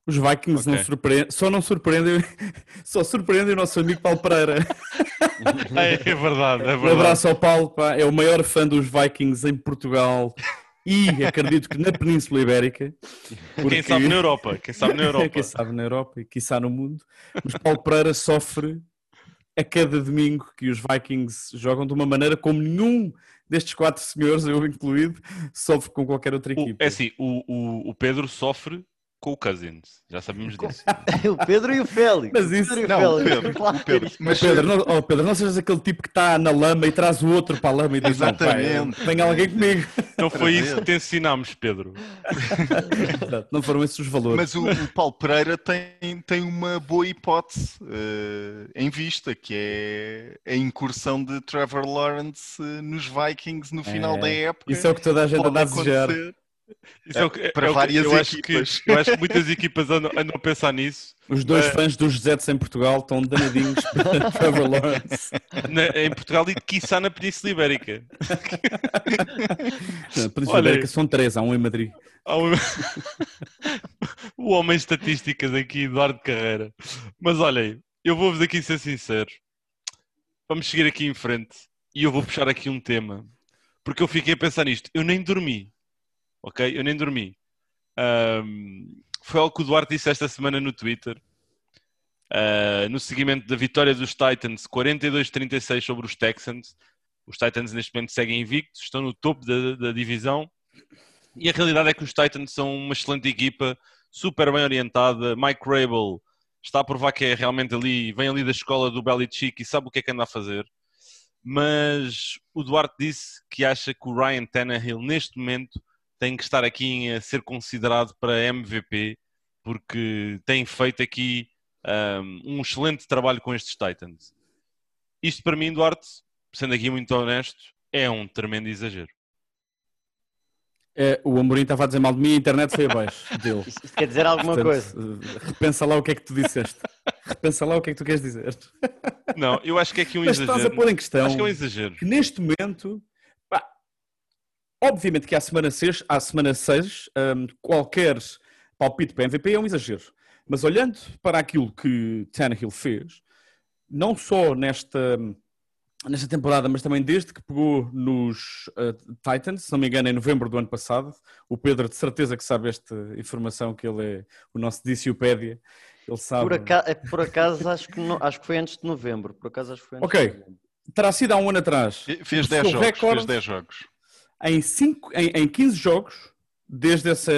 S3: Os Vikings
S2: Ok.
S3: não surpreendem, só não surpreendem, só surpreendem o nosso amigo Paulo Pereira.
S2: É, é verdade, é
S3: Um
S2: verdade.
S3: abraço ao Paulo, pá, é o maior fã dos Vikings em Portugal e acredito que na Península Ibérica.
S2: Quem
S3: porque-
S2: sabe na Europa, quem sabe na Europa.
S3: Quem sabe na Europa e quiçá no mundo. Mas Paulo Pereira sofre a cada domingo que os Vikings jogam de uma maneira como nenhum destes quatro senhores, eu incluído, sofre com qualquer outra
S2: O-
S3: equipa.
S2: é assim, o, o, o Pedro sofre com o Cousins, já sabemos disso.
S5: o Pedro e o Félix.
S3: Mas isso-
S5: O Pedro e o
S4: não, o
S5: Félix.
S4: Pedro, o Pedro, mas
S3: Pedro, não, oh, Pedro, não sejas aquele tipo que está na lama e traz o outro para a lama e diz: não,
S4: Exatamente.
S3: tem alguém comigo.
S2: Não foi isso que te ensinámos, Pedro.
S3: Exato, não foram esses os valores.
S4: Mas o, o Paulo Pereira tem, tem uma boa hipótese eh, em vista, que é a incursão de Trevor Lawrence eh, nos Vikings no final
S3: É,
S4: da época.
S3: Isso é o que toda a gente
S4: Pode
S3: anda a desejar.
S4: acontecer.
S2: Isso é que-
S4: Para
S2: é
S4: várias
S2: eu acho
S4: equipas.
S2: Que, eu acho que muitas equipas andam, andam a pensar nisso.
S3: Os dois
S2: É.
S3: fãs dos Jets em Portugal estão danadinhos para Trevor Lawrence.
S2: Na- em Portugal e quiçá na Península Ibérica.
S3: Não, Península
S2: Olha.
S3: Ibérica são três, há um em Madrid.
S2: Um- o homem de estatísticas aqui, Eduardo Carreira. Mas olhem, eu vou-vos aqui ser sincero. Vamos seguir aqui em frente e eu vou puxar aqui um tema. Porque eu fiquei a pensar nisto. Eu nem dormi. Ok? Eu nem dormi. Ahm, foi algo que o Duarte disse esta semana no Twitter. Ah, no seguimento da vitória dos Titans 42-36 sobre os Texans. Os Titans neste momento seguem invictos, estão no topo da, da divisão. E a realidade é que os Titans são uma excelente equipa, super bem orientada. Mike Rabel está a provar que é realmente ali, vem ali da escola do Belichick e sabe o que é que anda a fazer. Mas o Duarte disse que acha que o Ryan Tannehill neste momento tem que estar aqui a ser considerado para MVP porque tem feito aqui um, um excelente trabalho com estes Titans. Isto para mim, Duarte, sendo aqui muito honesto, é um tremendo exagero.
S3: É, o Amorim estava a dizer mal de mim e a internet foi abaixo dele.
S5: Isto isto quer dizer alguma
S3: Portanto,
S5: coisa.
S3: eh, Repensa lá o que é que tu disseste. Repensa lá o que é que tu queres dizer.
S2: Não, eu acho que é aqui um
S3: Mas estás a
S2: exagero.
S3: pôr em questão
S2: Acho que é um exagero.
S3: que neste momento, Obviamente que à semana 6, à semana 6 um, qualquer palpite para MVP é um exagero. Mas olhando para aquilo que Tannehill fez, não só nesta, nesta temporada, mas também desde que pegou nos uh, Titans, se não me engano, em novembro do ano passado, o Pedro de certeza que sabe esta informação, que ele é o nosso Diciopédia. Ele sabe.
S5: Por acaso, por acaso acho, que não, acho que foi antes de novembro. Por acaso acho que foi antes
S3: Ok. Terá sido há um ano atrás.
S4: Fez
S3: O
S4: 10
S3: seu
S4: jogos.
S3: recorde-
S4: Fez 10 jogos.
S3: Em, cinco, em, em 15 jogos, desde, essa,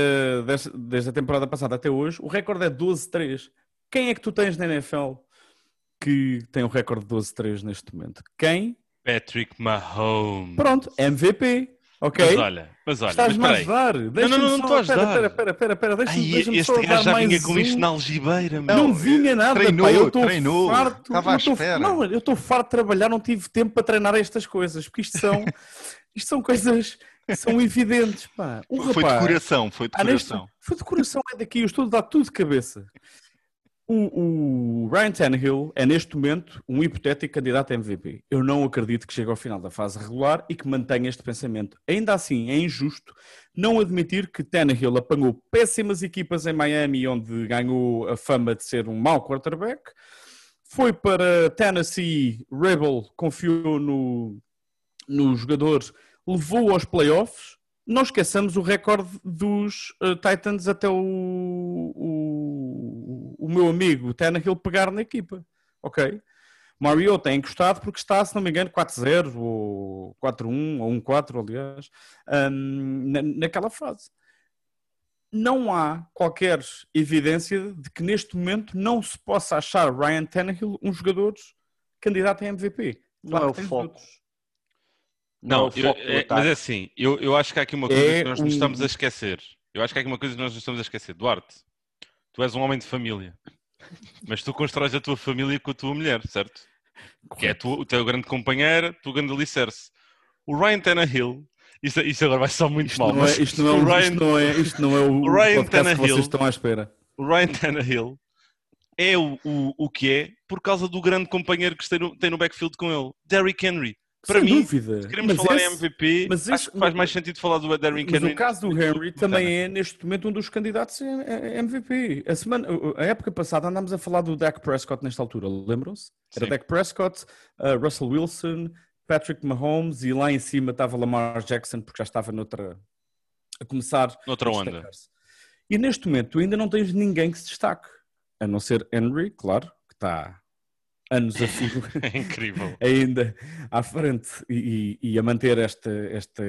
S3: desde, a temporada passada até hoje, o recorde é 12-3. Quem é que tu tens na NFL que tem o recorde de 12-3 neste momento? Quem?
S2: Patrick Mahomes.
S3: Pronto, MVP. Ok?
S2: Mas olha, mas olha,
S3: Estás-me a ajudar. Deixa-me
S2: não, não
S3: só-
S2: estou a
S3: Espera,
S2: ajudar.
S3: espera, espera, espera, espera. Deixa-me
S2: este gajo já vinha com isto na algibeira, meu.
S3: Não,
S4: Não,
S3: vinha nada,
S4: treinou,
S3: pá. Eu estou farto.
S4: Estava à espera.
S3: Não, eu estou farto de trabalhar, não tive tempo para treinar estas coisas, porque isto são, isto são coisas que são evidentes, pá. O
S4: Foi de
S3: rapaz-
S4: coração, foi de
S3: Ah,
S4: coração.
S3: Foi de coração, é daqui, eu estou a dar tudo de cabeça. O, o Ryan Tannehill é neste momento um hipotético candidato a MVP. Eu não acredito que chegue ao final da fase regular e que mantenha este pensamento. Ainda assim, é injusto não admitir que Tannehill apanhou péssimas equipas em Miami, onde ganhou a fama de ser um mau quarterback. Foi para Tennessee, Rebel confiou no, no jogador, levou aos playoffs. Não esqueçamos o recorde dos eh, Titans até o, o, o meu amigo Tannehill pegar na equipa. Ok? Mariota é encostado porque está, se não me engano, 4-0 ou 4-1 ou 1-4, aliás, na- naquela fase. Não há qualquer evidência de que neste momento não se possa achar Ryan Tannehill um jogador candidato a MVP.
S5: Não é o foco.
S3: outros.
S2: Não,
S5: é o
S2: eu- é- mas é assim, eu, eu acho que há aqui uma coisa
S3: É
S2: que nós nos
S3: um-
S2: estamos a esquecer. Eu acho que há aqui uma coisa que nós nos estamos a esquecer. Duarte, tu és um homem de família, mas tu constróis a tua família com a tua mulher, certo? Que é a tua, o teu grande companheiro, o teu grande alicerce. O Ryan Tannehill, isso, isso agora vai só muito
S3: Isto
S2: mal,
S3: não, é, isto, não é,
S2: o Ryan,
S3: isto, não é, isto não é o,
S2: o Ryan
S3: podcast que
S2: Tannehill-
S3: vocês estão à espera.
S2: o Ryan Tannehill é o, o, o que é por causa do grande companheiro que tem no, tem no backfield com ele, Derrick Henry. Para
S3: Sem
S2: mim,
S3: dúvida.
S2: se queremos
S3: Mas
S2: falar em
S3: esse-
S2: MVP,
S3: mas
S2: acho
S3: esse-
S2: que faz mais sentido falar do Derrick
S3: Mas
S2: Henry.
S3: o caso do Henry também é, neste momento, um dos candidatos a MVP. A, semana, a época passada andámos a falar do Dak Prescott nesta altura, lembram-se? Era
S2: Sim.
S3: Dak Prescott, uh, Russell Wilson, Patrick Mahomes e lá em cima estava Lamar Jackson, porque já estava noutra, a começar
S2: Noutra
S3: a
S2: onda.
S3: E neste momento tu ainda não tens ninguém que se destaque, a não ser Henry, claro, que está anos a fio
S2: É incrível.
S3: ainda à frente e, e- a manter esta, esta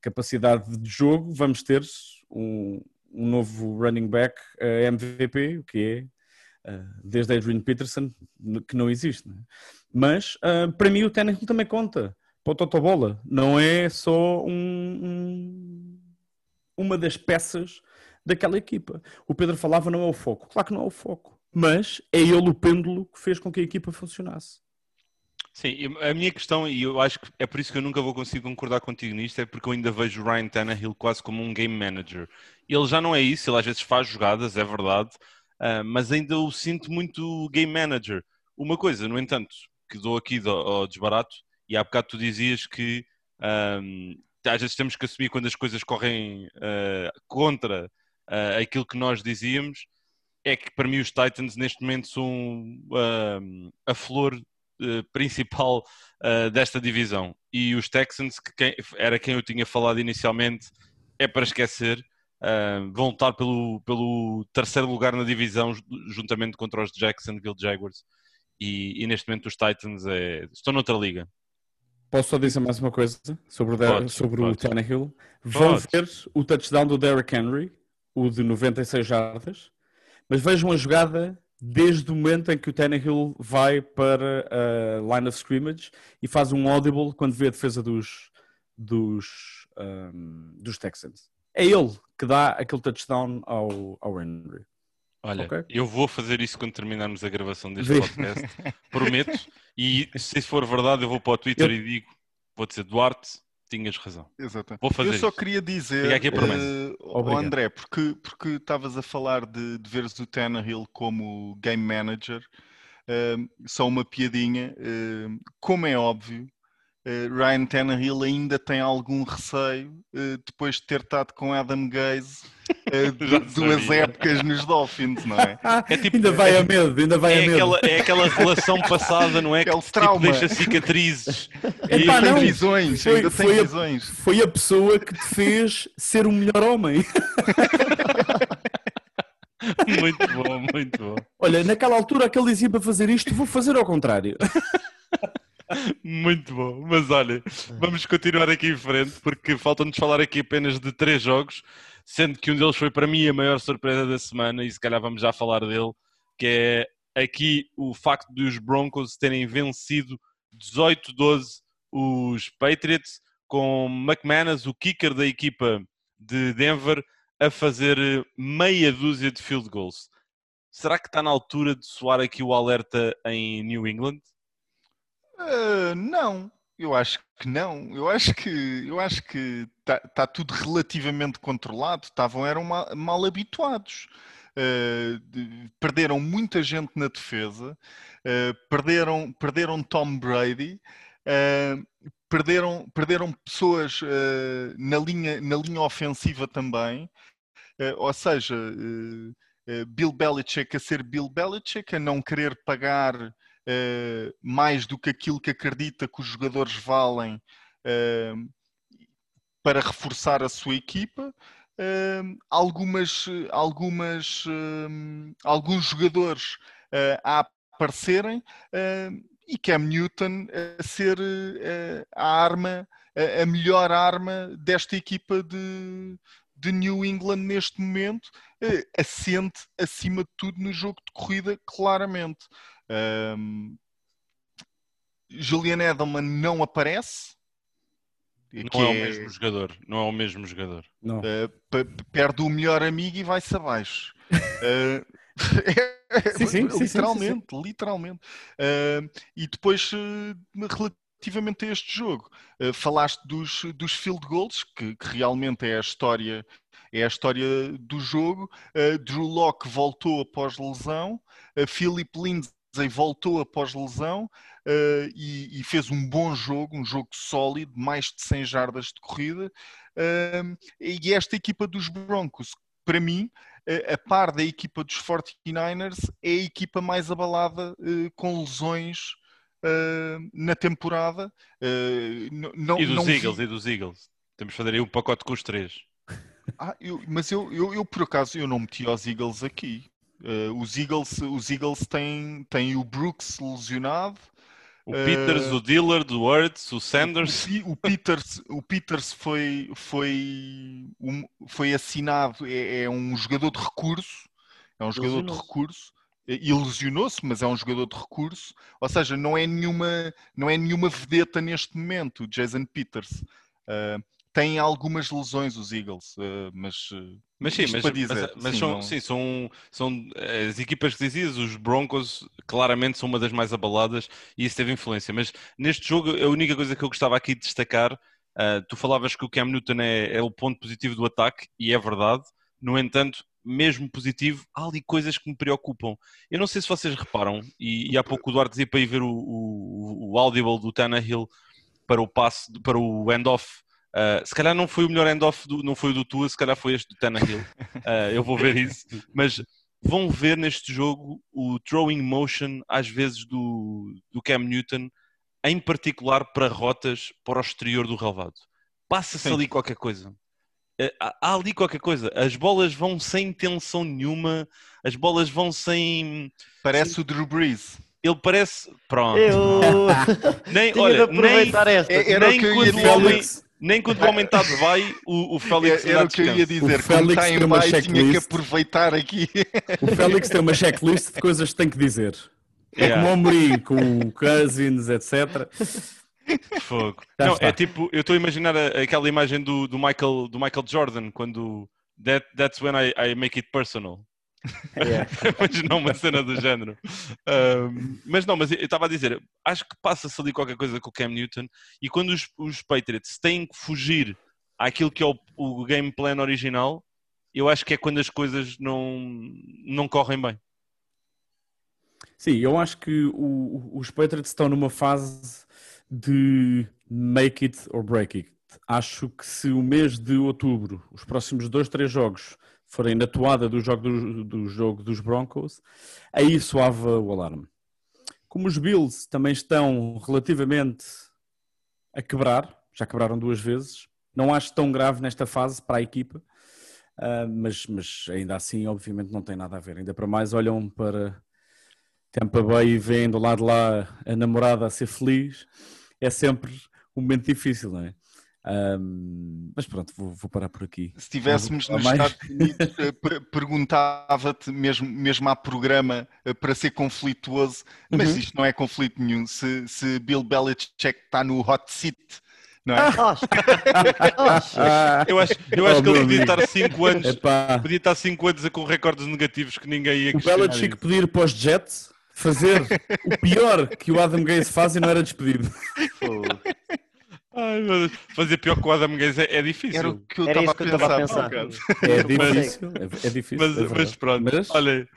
S3: capacidade de jogo, vamos ter um, um novo running back eh, MVP, o que é, eh, desde Adrian Peterson, que não existe. não é? Mas, ah, para mim, o Tannehill também conta para o Totobola. Não é só um- um- uma das peças daquela equipa. O Pedro falava não é o foco. Claro que não é o foco. Mas é ele o pêndulo que fez com que a equipa funcionasse.
S2: Sim, a minha questão, e eu acho que é por isso que eu nunca vou conseguir concordar contigo nisto, é porque eu ainda vejo o Ryan Tannehill quase como um game manager. Ele já não é isso, ele às vezes faz jogadas, é verdade, ah, mas ainda o sinto muito game manager. Uma coisa, no entanto, que dou aqui ao desbarato, e há bocado tu dizias que ahm, às vezes temos que assumir quando as coisas correm ah, contra ah, aquilo que nós dizíamos, é que para mim os Titans neste momento são a flor eh, principal eh, desta divisão. E os Texans, que quem- era quem eu tinha falado inicialmente, é para esquecer. eh, vão lutar pelo, pelo terceiro lugar na divisão, ju- juntamente contra os Jacksonville Jaguars. E, e neste momento os Titans é- estão noutra liga.
S3: Posso só dizer mais uma coisa sobre o, Der-
S2: Podes,
S3: sobre o
S2: podes.
S3: Tannehill? Vão
S2: Podes.
S3: ver o touchdown do Derrick Henry, o de 96 jardas, mas vejam a jogada desde o momento em que o Tannehill vai para a line of scrimmage e faz um audible quando vê a defesa dos, dos, ahm, dos Texans. É ele que dá aquele touchdown ao, ao Henry.
S2: Olha,
S3: Ok.
S2: eu vou fazer isso quando terminarmos a gravação deste podcast. Prometo. E se isso for verdade, eu vou para o Twitter
S3: Eu-
S2: e digo: vou dizer, Duarte, tinhas razão.
S4: Exato.
S2: Vou fazer
S4: Eu só
S2: isso.
S4: queria dizer,
S2: aqui a
S4: eh, ó
S3: Obrigado.
S4: André, porque porque estavas a falar de, de veres o Tannehill como game manager, eh, só uma piadinha. eh, como é óbvio, uh, Ryan Tannehill ainda tem algum receio uh, depois de ter estado com Adam Gaze uh, duas épocas nos Dolphins, não é?
S3: é tipo, ainda vai a medo, ainda vai
S2: é
S3: a medo.
S2: Aquela, é aquela relação passada, não é?
S4: Que tipo,
S2: deixa cicatrizes.
S4: e Epá, tem visões, foi, ainda tem
S3: foi
S4: visões.
S3: A, foi a pessoa que te fez ser um melhor homem.
S2: muito bom, muito bom.
S3: Olha, naquela altura que ele dizia para fazer isto, vou fazer ao contrário.
S2: Muito bom, mas olha, vamos continuar aqui em frente porque faltam-nos falar aqui apenas de três jogos, sendo que um deles foi para mim a maior surpresa da semana e se calhar vamos já falar dele, que é aqui o facto de os Broncos terem vencido 18-12 os Patriots, com McManus, o kicker da equipa de Denver, a fazer meia dúzia de field goals. Será que está na altura de soar aqui o alerta em New England?
S4: Uh, não, eu acho que não. Eu acho que eu acho que está tá tudo relativamente controlado. Estavam eram mal, mal habituados. Uh, de, perderam muita gente na defesa, uh, perderam, perderam Tom Brady, perderam, perderam pessoas na, linha, na linha ofensiva também. ou seja, Bill Belichick a ser Bill Belichick, a não querer pagar uh, mais do que aquilo que acredita que os jogadores valem uh, para reforçar a sua equipa. Uh, algumas, algumas, alguns jogadores a aparecerem e Cam Newton a ser a arma, a melhor arma desta equipa de, de New England neste momento, assente acima de tudo no jogo de corrida, claramente. Um, Julian Edelman não aparece.
S2: Não é o mesmo jogador. Não é o mesmo jogador.
S3: Não.
S4: Uh, perde o melhor amigo e vai-se abaixo. uh,
S3: sim, sim,
S4: literalmente,
S3: sim,
S4: literalmente. Uh, e depois, relativamente a este jogo, falaste dos, dos field goals, que, que, realmente é a história, é a história do jogo. Drew Locke voltou após lesão, Philip Lindsay voltou após lesão uh, e, e, fez um bom jogo, um jogo sólido, mais de 100 jardas de corrida. Uh, e esta equipa dos Broncos, para mim, uh, a par da equipa dos 49ers, é a equipa mais abalada com lesões na temporada.
S2: Não, e dos Eagles, vi... e dos Eagles. Temos de fazer aí um pacote com os três.
S4: Ah, eu, mas eu, eu, eu, por acaso eu não meti os Eagles aqui. Uh, os Eagles, os Eagles têm, têm o Brooks lesionado.
S2: O Peters, uh, o Dillard, o Words, o Sanders.
S4: O, o, Peters, o Peters foi, foi, um, foi assinado, é, é, um jogador de recurso. É um jogador de recurso. E lesionou-se, mas é um jogador de recurso. Ou seja, não é nenhuma, não é nenhuma vedeta neste momento, o Jason Peters. Uh, têm algumas lesões os Eagles, uh, mas, uh,
S2: mas sim, mas, mas, mas sim, são, não... sim, são, são as equipas que dizias, os Broncos claramente são uma das mais abaladas e isso teve influência. Mas neste jogo, a única coisa que eu gostava aqui de destacar, uh, tu falavas que o Cam Newton é, é o ponto positivo do ataque e é verdade. No entanto, mesmo positivo, há ali coisas que me preocupam. Eu não sei se vocês reparam, e, e há pouco o Duarte dizia para ir ver o, o, o audible do Tannehill para o passe, para o end-off Uh, se calhar não foi o melhor end-off, não foi o do Tua, se calhar foi este do Tannehill. Uh, eu vou ver isso. Mas vão ver neste jogo o throwing motion, às vezes, do, do Cam Newton, em particular para rotas para o exterior do relvado. Passa-se ali qualquer coisa. Uh, há ali qualquer coisa. As bolas vão sem intenção nenhuma, as bolas vão sem.
S4: Parece sem... o Drew Brees.
S2: Ele parece. Pronto.
S5: Eu...
S2: nem, olha, nem,
S5: esta.
S4: Era
S2: nem
S4: o que eu
S2: ia dizer. Nem quando o aumentado vai, o, o Félix
S4: Era o que eu ia dizer, o Félix está em baixo tinha que aproveitar aqui.
S3: O Félix tem uma checklist de coisas que tem que dizer. É yeah. como o Amorim, com o Cousins, etc.
S2: Fogo. Não, é tipo, eu estou a imaginar aquela imagem do, do, Michael, do Michael Jordan, quando that, That's when I, I make it personal. Yeah. mas não uma cena do género. Um, mas não, mas eu estava a dizer, acho que passa-se ali qualquer coisa com o Cam Newton e quando os, os Patriots têm que fugir àquilo que é o, o game plan original, eu acho que é quando as coisas não, não correm bem.
S3: Sim, eu acho que o, os Patriots estão numa fase de make it or break it. Acho que se o mês de outubro, os próximos dois, três jogos, forem na toada do jogo, do, do jogo dos Broncos, aí soava o alarme. Como os Bills também estão relativamente a quebrar, já quebraram duas vezes, não acho tão grave nesta fase para a equipa, uh, mas, mas ainda assim, obviamente, não tem nada a ver. Ainda para mais, olham para Tampa Bay e veem do lado lá a namorada a ser feliz, é sempre um momento difícil, não é? Um, mas pronto, vou, vou, parar por aqui.
S4: Se estivéssemos nos mais... Estados Unidos, eh, perguntava-te mesmo, mesmo à programa eh, para ser conflituoso, mas uhum. isto não é conflito nenhum. Se, se Bill Belichick está no hot seat, não é?
S2: eu acho, eu acho oh, que ele podia estar 5 anos, Epá. podia estar 5 anos com recordes negativos que ninguém ia
S3: questionar. O Belichick podia ir para os Jets fazer o pior que o Adam Gaze faz e não era despedido.
S2: Ai, meu Deus. Fazer pior que o Adam Gaze é, é difícil.
S5: Era o que eu estava a, pensar.
S3: É difícil, é, é difícil.
S2: Mas,
S3: é
S2: mas pronto, mas... olha,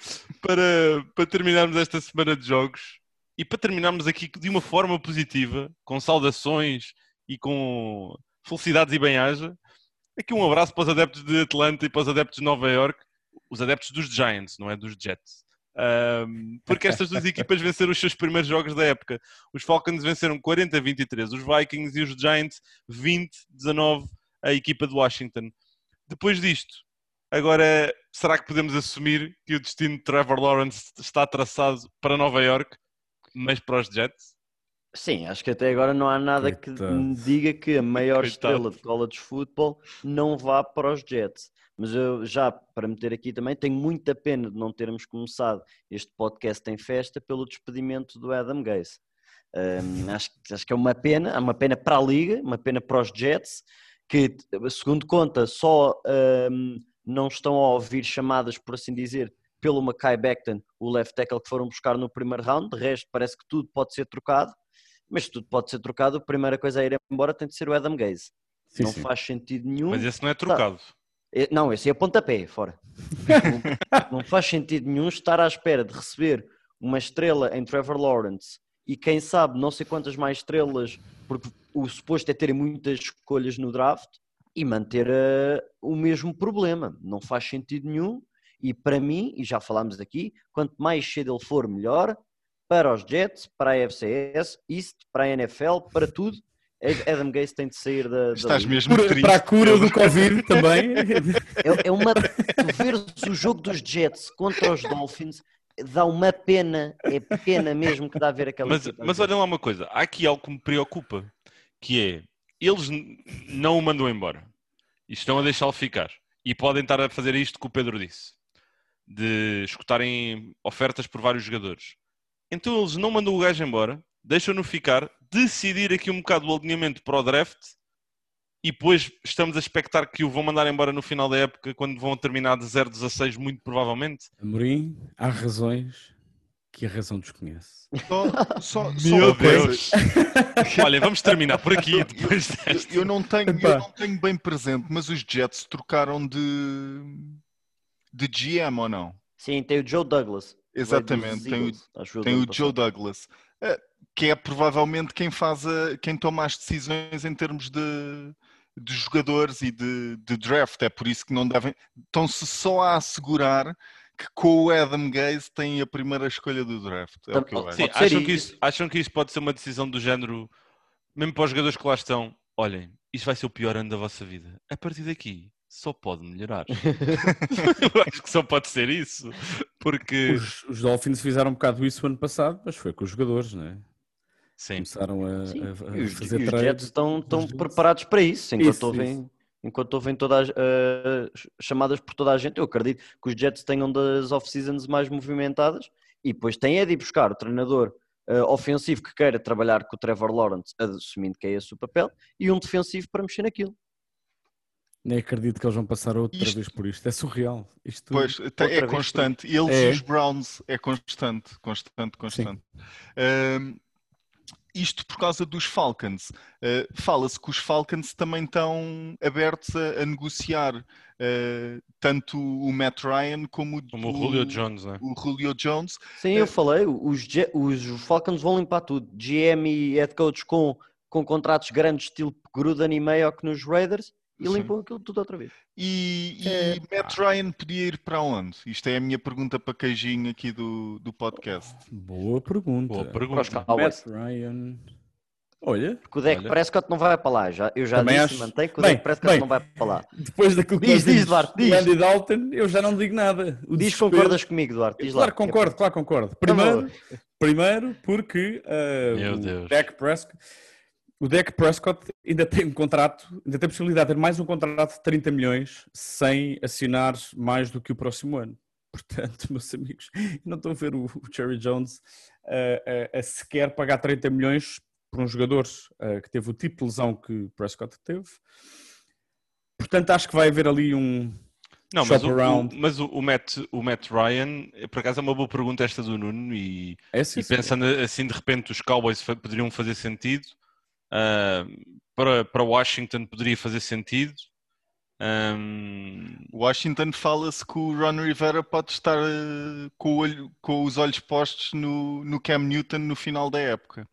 S2: para, para terminarmos esta semana de jogos e para terminarmos aqui de uma forma positiva, com saudações e com felicidades e bem-aja, aqui um abraço para os adeptos de Atlanta e para os adeptos de Nova York, os adeptos dos Giants, não é dos Jets. Um, porque estas duas equipas venceram os seus primeiros jogos da época. Os Falcons venceram 40-23, os Vikings e os Giants 20-19 a equipa de Washington. Depois disto, agora será que podemos assumir que o destino de Trevor Lawrence está traçado para Nova York, mas para os Jets?
S5: Sim, acho que até agora não há nada Coitado. que me diga que a maior Coitado. estrela de college football não vá para os Jets. Mas eu já, para meter aqui também, tenho muita pena de não termos começado este podcast em festa pelo despedimento do Adam Gaze. Um, acho, acho que é uma pena, é uma pena para a Liga, uma pena para os Jets, que, segundo conta, só um, não estão a ouvir chamadas, por assim dizer, pelo Mackay Becton, o left tackle que foram buscar no primeiro round. De resto, parece que tudo pode ser trocado, mas tudo pode ser trocado. A primeira coisa a ir embora tem de ser o Adam Gaze. Sim, não sim. faz sentido nenhum.
S2: Mas esse não é trocado. Tá.
S5: Não, esse é pontapé, fora. não, não faz sentido nenhum estar à espera de receber uma estrela em Trevor Lawrence e quem sabe não sei quantas mais estrelas, porque o suposto é terem muitas escolhas no draft e manter uh, o mesmo problema. Não faz sentido nenhum. E para mim, e já falámos aqui, quanto mais cedo ele for, melhor para os Jets, para a FCS, East, para a NFL, para tudo. Adam Gaze tem de sair da.
S4: Estás da mesmo triste.
S3: Para a cura do Covid também.
S5: É, é uma. Tu veres o jogo dos Jets contra os Dolphins dá uma pena, é pena mesmo que dá a ver aquela
S2: Mas, mas olha lá uma coisa, há aqui algo que me preocupa, que é, eles não o mandam embora e estão a deixá-lo ficar. E podem estar a fazer isto que o Pedro disse, de escutarem ofertas por vários jogadores. Então eles não mandam o gajo embora, deixam-no ficar, decidir aqui um bocado o alinhamento para o draft e depois estamos a expectar que o vão mandar embora no final da época, quando vão terminar de 0-16, muito provavelmente.
S3: Amorim, há razões que a razão desconhece.
S4: Só, só,
S2: Meu Deus! Olha, vamos terminar por aqui depois
S4: eu, não tenho, eu não tenho bem presente, mas os Jets trocaram de, de GM ou não?
S5: Sim, tem o Joe Douglas.
S4: Exatamente, tem o, tem o Joe Douglas. Eh, que é provavelmente quem faz a, quem toma as decisões em termos de, de jogadores e de, de, draft. É por isso que não devem. Estão-se só a assegurar que com o Adam Gaze têm a primeira escolha do draft. É o que eu acho.
S2: Sim, acham que, isso, acham que isso pode ser uma decisão do género, mesmo para os jogadores que lá estão, olhem, isto vai ser o pior ano da vossa vida. A partir daqui só pode melhorar. eu acho que só pode ser isso. Porque
S3: os, os Dolphins fizeram um bocado isso ano passado, mas foi com os jogadores, não é?
S2: Sim.
S3: Começaram a,
S5: Sim.
S3: a,
S5: a fazer os, os Jets estão, estão preparados para isso, enquanto isso, ouvem, isso. enquanto ouvem todas uh, chamadas por toda a gente. Eu acredito que os Jets tenham das off-seasons mais movimentadas e depois têm é de ir buscar o treinador uh, ofensivo que queira trabalhar com o Trevor Lawrence, assumindo que é esse o papel, e um defensivo para mexer naquilo.
S3: Nem acredito que eles vão passar outra isto, vez por isto. É surreal. Isto
S4: pois, é constante. Eles é. e os Browns é constante, constante, constante. Uh, isto por causa dos Falcons. Uh, Fala-se que os Falcons também estão abertos a, a negociar uh, tanto o Matt Ryan como,
S2: como o, o Julio Jones. Né?
S4: O Julio Jones.
S5: Sim, eu falei, os, os Falcons vão limpar tudo. GM e head coach com, com contratos grandes, estilo Gruden e Mayock nos Raiders, e
S4: Sim.
S5: limpam aquilo tudo outra vez.
S4: E, e
S3: É,
S4: Matt Ryan podia ir para onde? Isto é a minha pergunta para queijinho aqui do, do podcast.
S3: Boa pergunta.
S2: Boa
S5: Para os
S2: pergunta.
S3: Matt Ryan. Olha,
S5: Porque o
S2: Olha.
S5: Prescott não vai para lá. Já, eu já
S3: Também
S5: disse,
S3: acho-
S5: mantém que o
S3: Bem,
S5: Dak Prescott
S3: bem.
S5: não vai para lá.
S3: depois daquilo que
S5: Diz, diz, Duarte,
S3: do
S5: diz.
S3: Andy Dalton, eu já não digo nada. O
S5: Diz que
S3: desespero-
S5: concordas comigo, Duarte. Diz
S3: Claro,
S5: lá.
S3: concordo, claro, concordo. Primeiro, primeiro porque uh,
S2: Meu
S3: o
S2: Deus.
S3: Dak Prescott, o Dak Prescott ainda tem um contrato, ainda tem a possibilidade de ter mais um contrato de 30 milhões sem assinar mais do que o próximo ano. Portanto, meus amigos, não estão a ver o, Jerry Jones uh, a, a sequer pagar 30 milhões por um jogador uh, que teve o tipo de lesão que o Prescott teve. Portanto, acho que vai haver ali um,
S2: Não, mas, o,
S3: around.
S2: o- mas o, o Matt, o Matt Ryan, por acaso é uma boa pergunta esta do Nuno e,
S3: É sim,
S2: e
S3: sim.
S2: pensando assim de repente os Cowboys poderiam fazer sentido, ah, para, para Washington poderia fazer sentido. Ahm,
S4: Washington fala-se que o Ron Rivera pode estar eh, com, o olho- com os olhos postos no, no Cam Newton no final da época.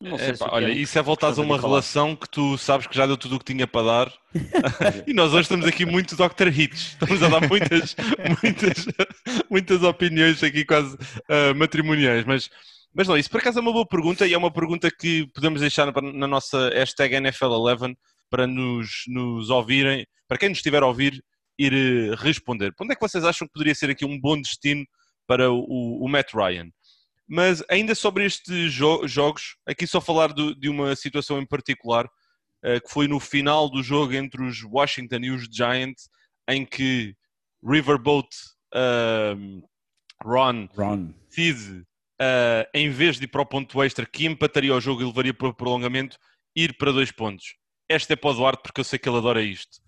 S5: Não sei
S2: epá,
S5: se o
S2: olha, isso é voltar a uma
S5: falar.
S2: relação que tu sabes que já deu tudo o que tinha para dar. e nós hoje estamos aqui muito Dr. Hits. Estamos a dar muitas, muitas, muitas opiniões aqui quase ah, matrimoniais. Mas, mas não, isso por acaso é uma boa pergunta e é uma pergunta que podemos deixar na, nossa hashtag NFL11 para nos, nos ouvirem, para quem nos estiver a ouvir, ir eh, responder. Para onde é que vocês acham que poderia ser aqui um bom destino para o, o Matt Ryan? Mas ainda sobre estes jo- jogos, aqui só falar do- de uma situação em particular, eh, que foi no final do jogo entre os Washington e os Giants, em que Riverboat ehm, Ron
S3: Ron.
S2: decide, eh, em vez de ir para o ponto extra, que empataria o jogo e levaria para o prolongamento, ir para dois pontos. Esta é para o Duarte, porque eu sei que ele adora isto.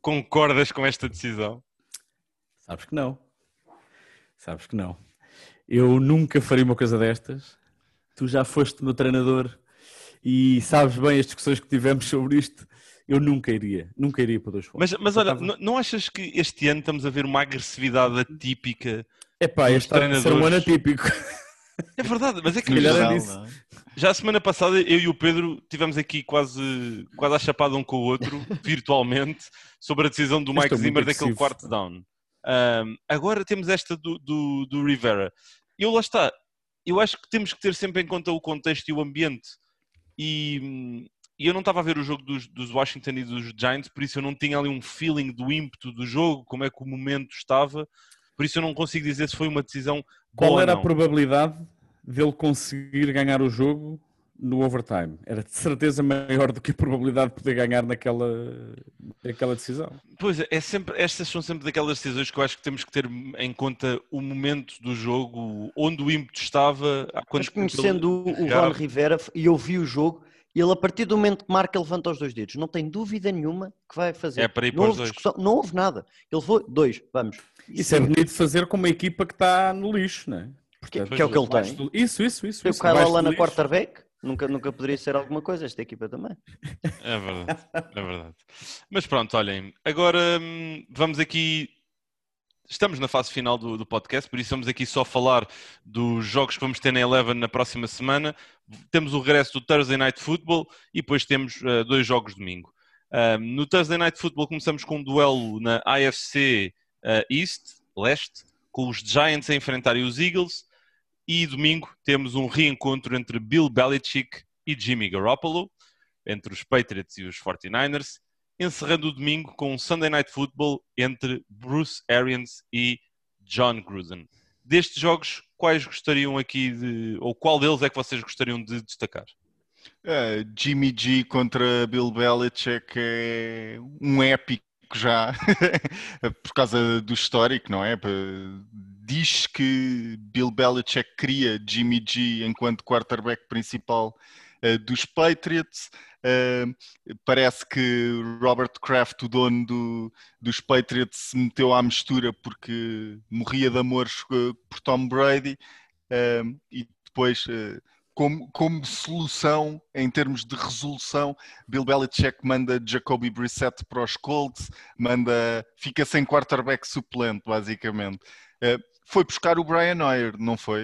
S2: Concordas com esta decisão?
S3: Sabes que não. Sabes que não. Eu nunca faria uma coisa destas. Tu já foste meu treinador e sabes bem as discussões que tivemos sobre isto. Eu nunca iria. Nunca iria para dois
S2: Mas,
S3: pontos.
S2: mas
S3: Eu
S2: olha,
S3: estava-
S2: não, achas que este ano estamos a ver uma agressividade atípica?
S3: Epá,
S2: os
S3: este está a ser um ano
S2: treinadores-
S3: atípico.
S2: É verdade, mas é que
S4: geral,
S3: disso.
S4: não é?
S2: já a semana passada eu e o Pedro tivemos aqui quase, quase a chapada um com o outro, virtualmente, sobre a decisão do Mike Zimmer daquele quarto down. Ahm, agora temos esta do, do, do Rivera. Eu lá está. Eu acho que temos que ter sempre em conta o contexto e o ambiente. E, e eu não estava a ver o jogo dos, dos Washington e dos Giants, por isso eu não tinha ali um feeling do ímpeto do jogo, como é que o momento estava. Por isso eu não consigo dizer se foi uma decisão boa
S3: Qual
S2: ou
S3: era a probabilidade dele conseguir ganhar o jogo no overtime? Era de certeza maior do que a probabilidade de poder ganhar naquela, naquela decisão.
S2: Pois é, é sempre, estas são sempre daquelas decisões que eu acho que temos que ter em conta o momento do jogo, onde o ímpeto estava,
S5: Mas
S2: ele
S5: conhecendo o. Ron Rivera e eu vi o jogo, ele a partir do momento que marca, levanta os dois dedos. Não tem dúvida nenhuma que vai fazer.
S2: É para ir
S5: não,
S2: para os
S5: houve
S2: dois.
S5: discussão, não houve nada. Ele foi, dois, vamos.
S3: Isso é bonito fazer com uma equipa que está no lixo, não é?
S5: Que,
S3: Portanto,
S5: que é o que ele tem.
S3: do- Isso, isso, isso.
S5: Tem o
S3: isso,
S5: Kyle Allen na quarterback, nunca, nunca poderia ser alguma coisa, esta equipa também.
S2: É verdade, é verdade. Mas pronto, olhem, agora hum, vamos aqui. Estamos na fase final do, do podcast, por isso vamos aqui só falar dos jogos que vamos ter na Eleven na próxima semana. Temos o regresso do Thursday Night Football e depois temos eh, dois jogos domingo. Ahm, no Thursday Night Football começamos com um duelo na AFC eh, East, leste, com os Giants a enfrentarem os Eagles. E domingo temos um reencontro entre Bill Belichick e Jimmy Garoppolo, entre os Patriots e os 49ers, encerrando o domingo com um Sunday Night Football entre Bruce Arians e John Gruden. Destes jogos, quais gostariam aqui de. ou qual deles é que vocês gostariam de destacar?
S4: É, Jimmy G contra Bill Belichick é um épico já, por causa do histórico, não é? Diz que Bill Belichick cria Jimmy G enquanto quarterback principal eh, dos Patriots. Eh, parece que Robert Kraft, o dono do- dos Patriots, se meteu à mistura porque morria de amor eh, por Tom Brady. Eh, e depois eh, como, como solução, em termos de resolução, Bill Belichick manda Jacoby Brissett para os Colts, manda, fica sem quarterback suplente, basicamente. Eh, foi buscar o Brian Hoyer, não foi?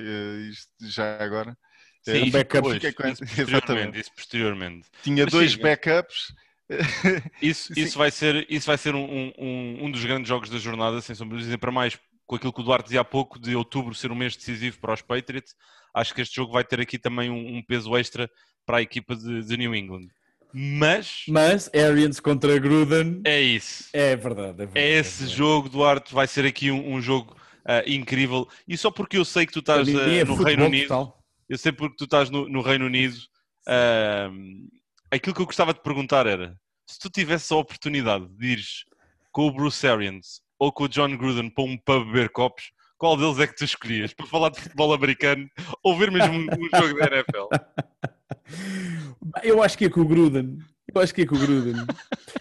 S4: Isto já agora.
S2: Sim, isso
S3: backup.
S2: depois,
S4: Fiquei com
S2: isso
S4: essa-
S2: posteriormente,
S4: exatamente.
S2: isso posteriormente.
S4: Tinha
S2: Mas
S4: dois backups.
S2: Isso, isso vai ser, isso vai ser um, um- um, um dos grandes jogos da jornada, sem sombra de dizer para mais, com aquilo que o Duarte dizia há pouco, de outubro ser um mês decisivo para os Patriots, acho que este jogo vai ter aqui também um, um peso extra para a equipa de, de New England. Mas
S3: Mas Arians contra Gruden
S2: é isso.
S3: é verdade. É, verdade,
S2: É esse
S3: verdade.
S2: jogo, Duarte, vai ser aqui um, um jogo ah, incrível. E só porque eu sei que tu estás
S3: é
S2: no Reino Unido,
S3: total.
S2: Eu sei porque tu estás no, no Reino Unido, ah, aquilo que eu gostava de perguntar era, se tu tivesse a oportunidade de ires com o Bruce Arians ou com o John Gruden para um pub beber copos, qual deles é que tu escolhias? Para falar de futebol americano ou ver mesmo um, um jogo da NFL?
S3: Eu acho que é com o Gruden. Eu acho que é com o Gruden.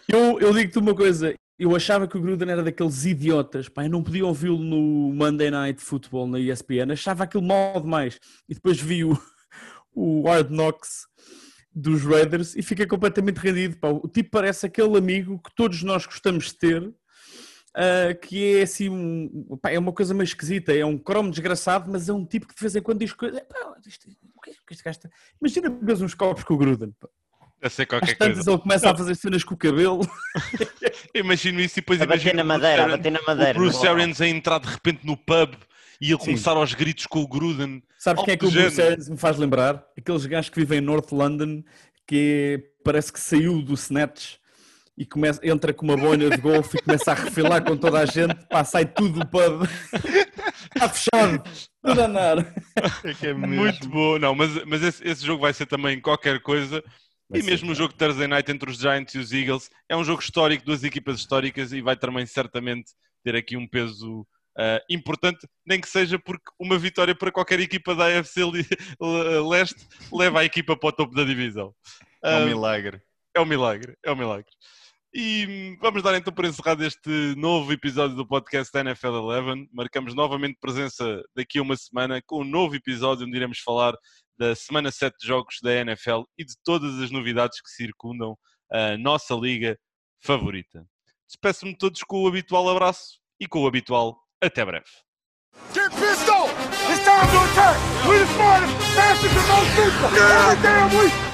S3: Eu, eu digo-te uma coisa. Eu achava que o Gruden era daqueles idiotas. Pá, eu não podia ouvi-lo no Monday Night Football na ESPN. Achava aquilo mal demais. E depois vi o, o Hard Knocks dos Raiders e fiquei completamente rendido. Pá. O tipo parece aquele amigo que todos nós gostamos de ter. ah, que é assim, um- pá, é uma coisa meio esquisita, é um cromo desgraçado, mas é um tipo que de vez em quando diz coisas. Pá, isto- o que é que este está- Imagina beber uns copos com o Gruden. pá.
S2: A ser
S3: Às
S2: qualquer
S3: tantas
S2: coisa.
S3: ele começa a fazer cenas com o cabelo.
S2: Imagino isso e depois
S5: A bater
S2: imagino
S5: na
S2: o
S5: madeira, a
S2: Arians-
S5: bater na
S2: o
S5: madeira.
S2: Bruce
S5: Não.
S2: Arians a entrar de repente no pub e a começar aos gritos com o Gruden.
S3: Sabes quem é que o Bruce. Arians me faz lembrar? Aqueles gajos que vivem em North London que parece que saiu do Snatch e começa, entra com uma boina de golfe e começa a refilar com toda a gente, pá, sai tudo do pub. Está fechado, tudo a andar.
S4: É que é
S2: Muito bom. Não, mas, mas esse, esse jogo vai ser também qualquer coisa. E mesmo o jogo de Thursday Night entre os Giants e os Eagles é um jogo histórico, duas equipas históricas e vai também certamente ter aqui um peso ah, importante, nem que seja porque uma vitória para qualquer equipa da AFC Leste leva a equipa para o topo da divisão.
S4: É
S2: Ah,
S4: um milagre.
S2: é um milagre, é um milagre. E hum, vamos dar então por encerrado este novo episódio do podcast da NFL 11. Marcamos novamente presença daqui a uma semana com um novo episódio onde iremos falar da semana 7 de jogos da NFL e de todas as novidades que circundam a nossa liga favorita. Despeço-me de todos com o habitual abraço e com o habitual até breve.
S1: Get pissed off! It's time to attack! We the smartest, fastest, and most people every damn week!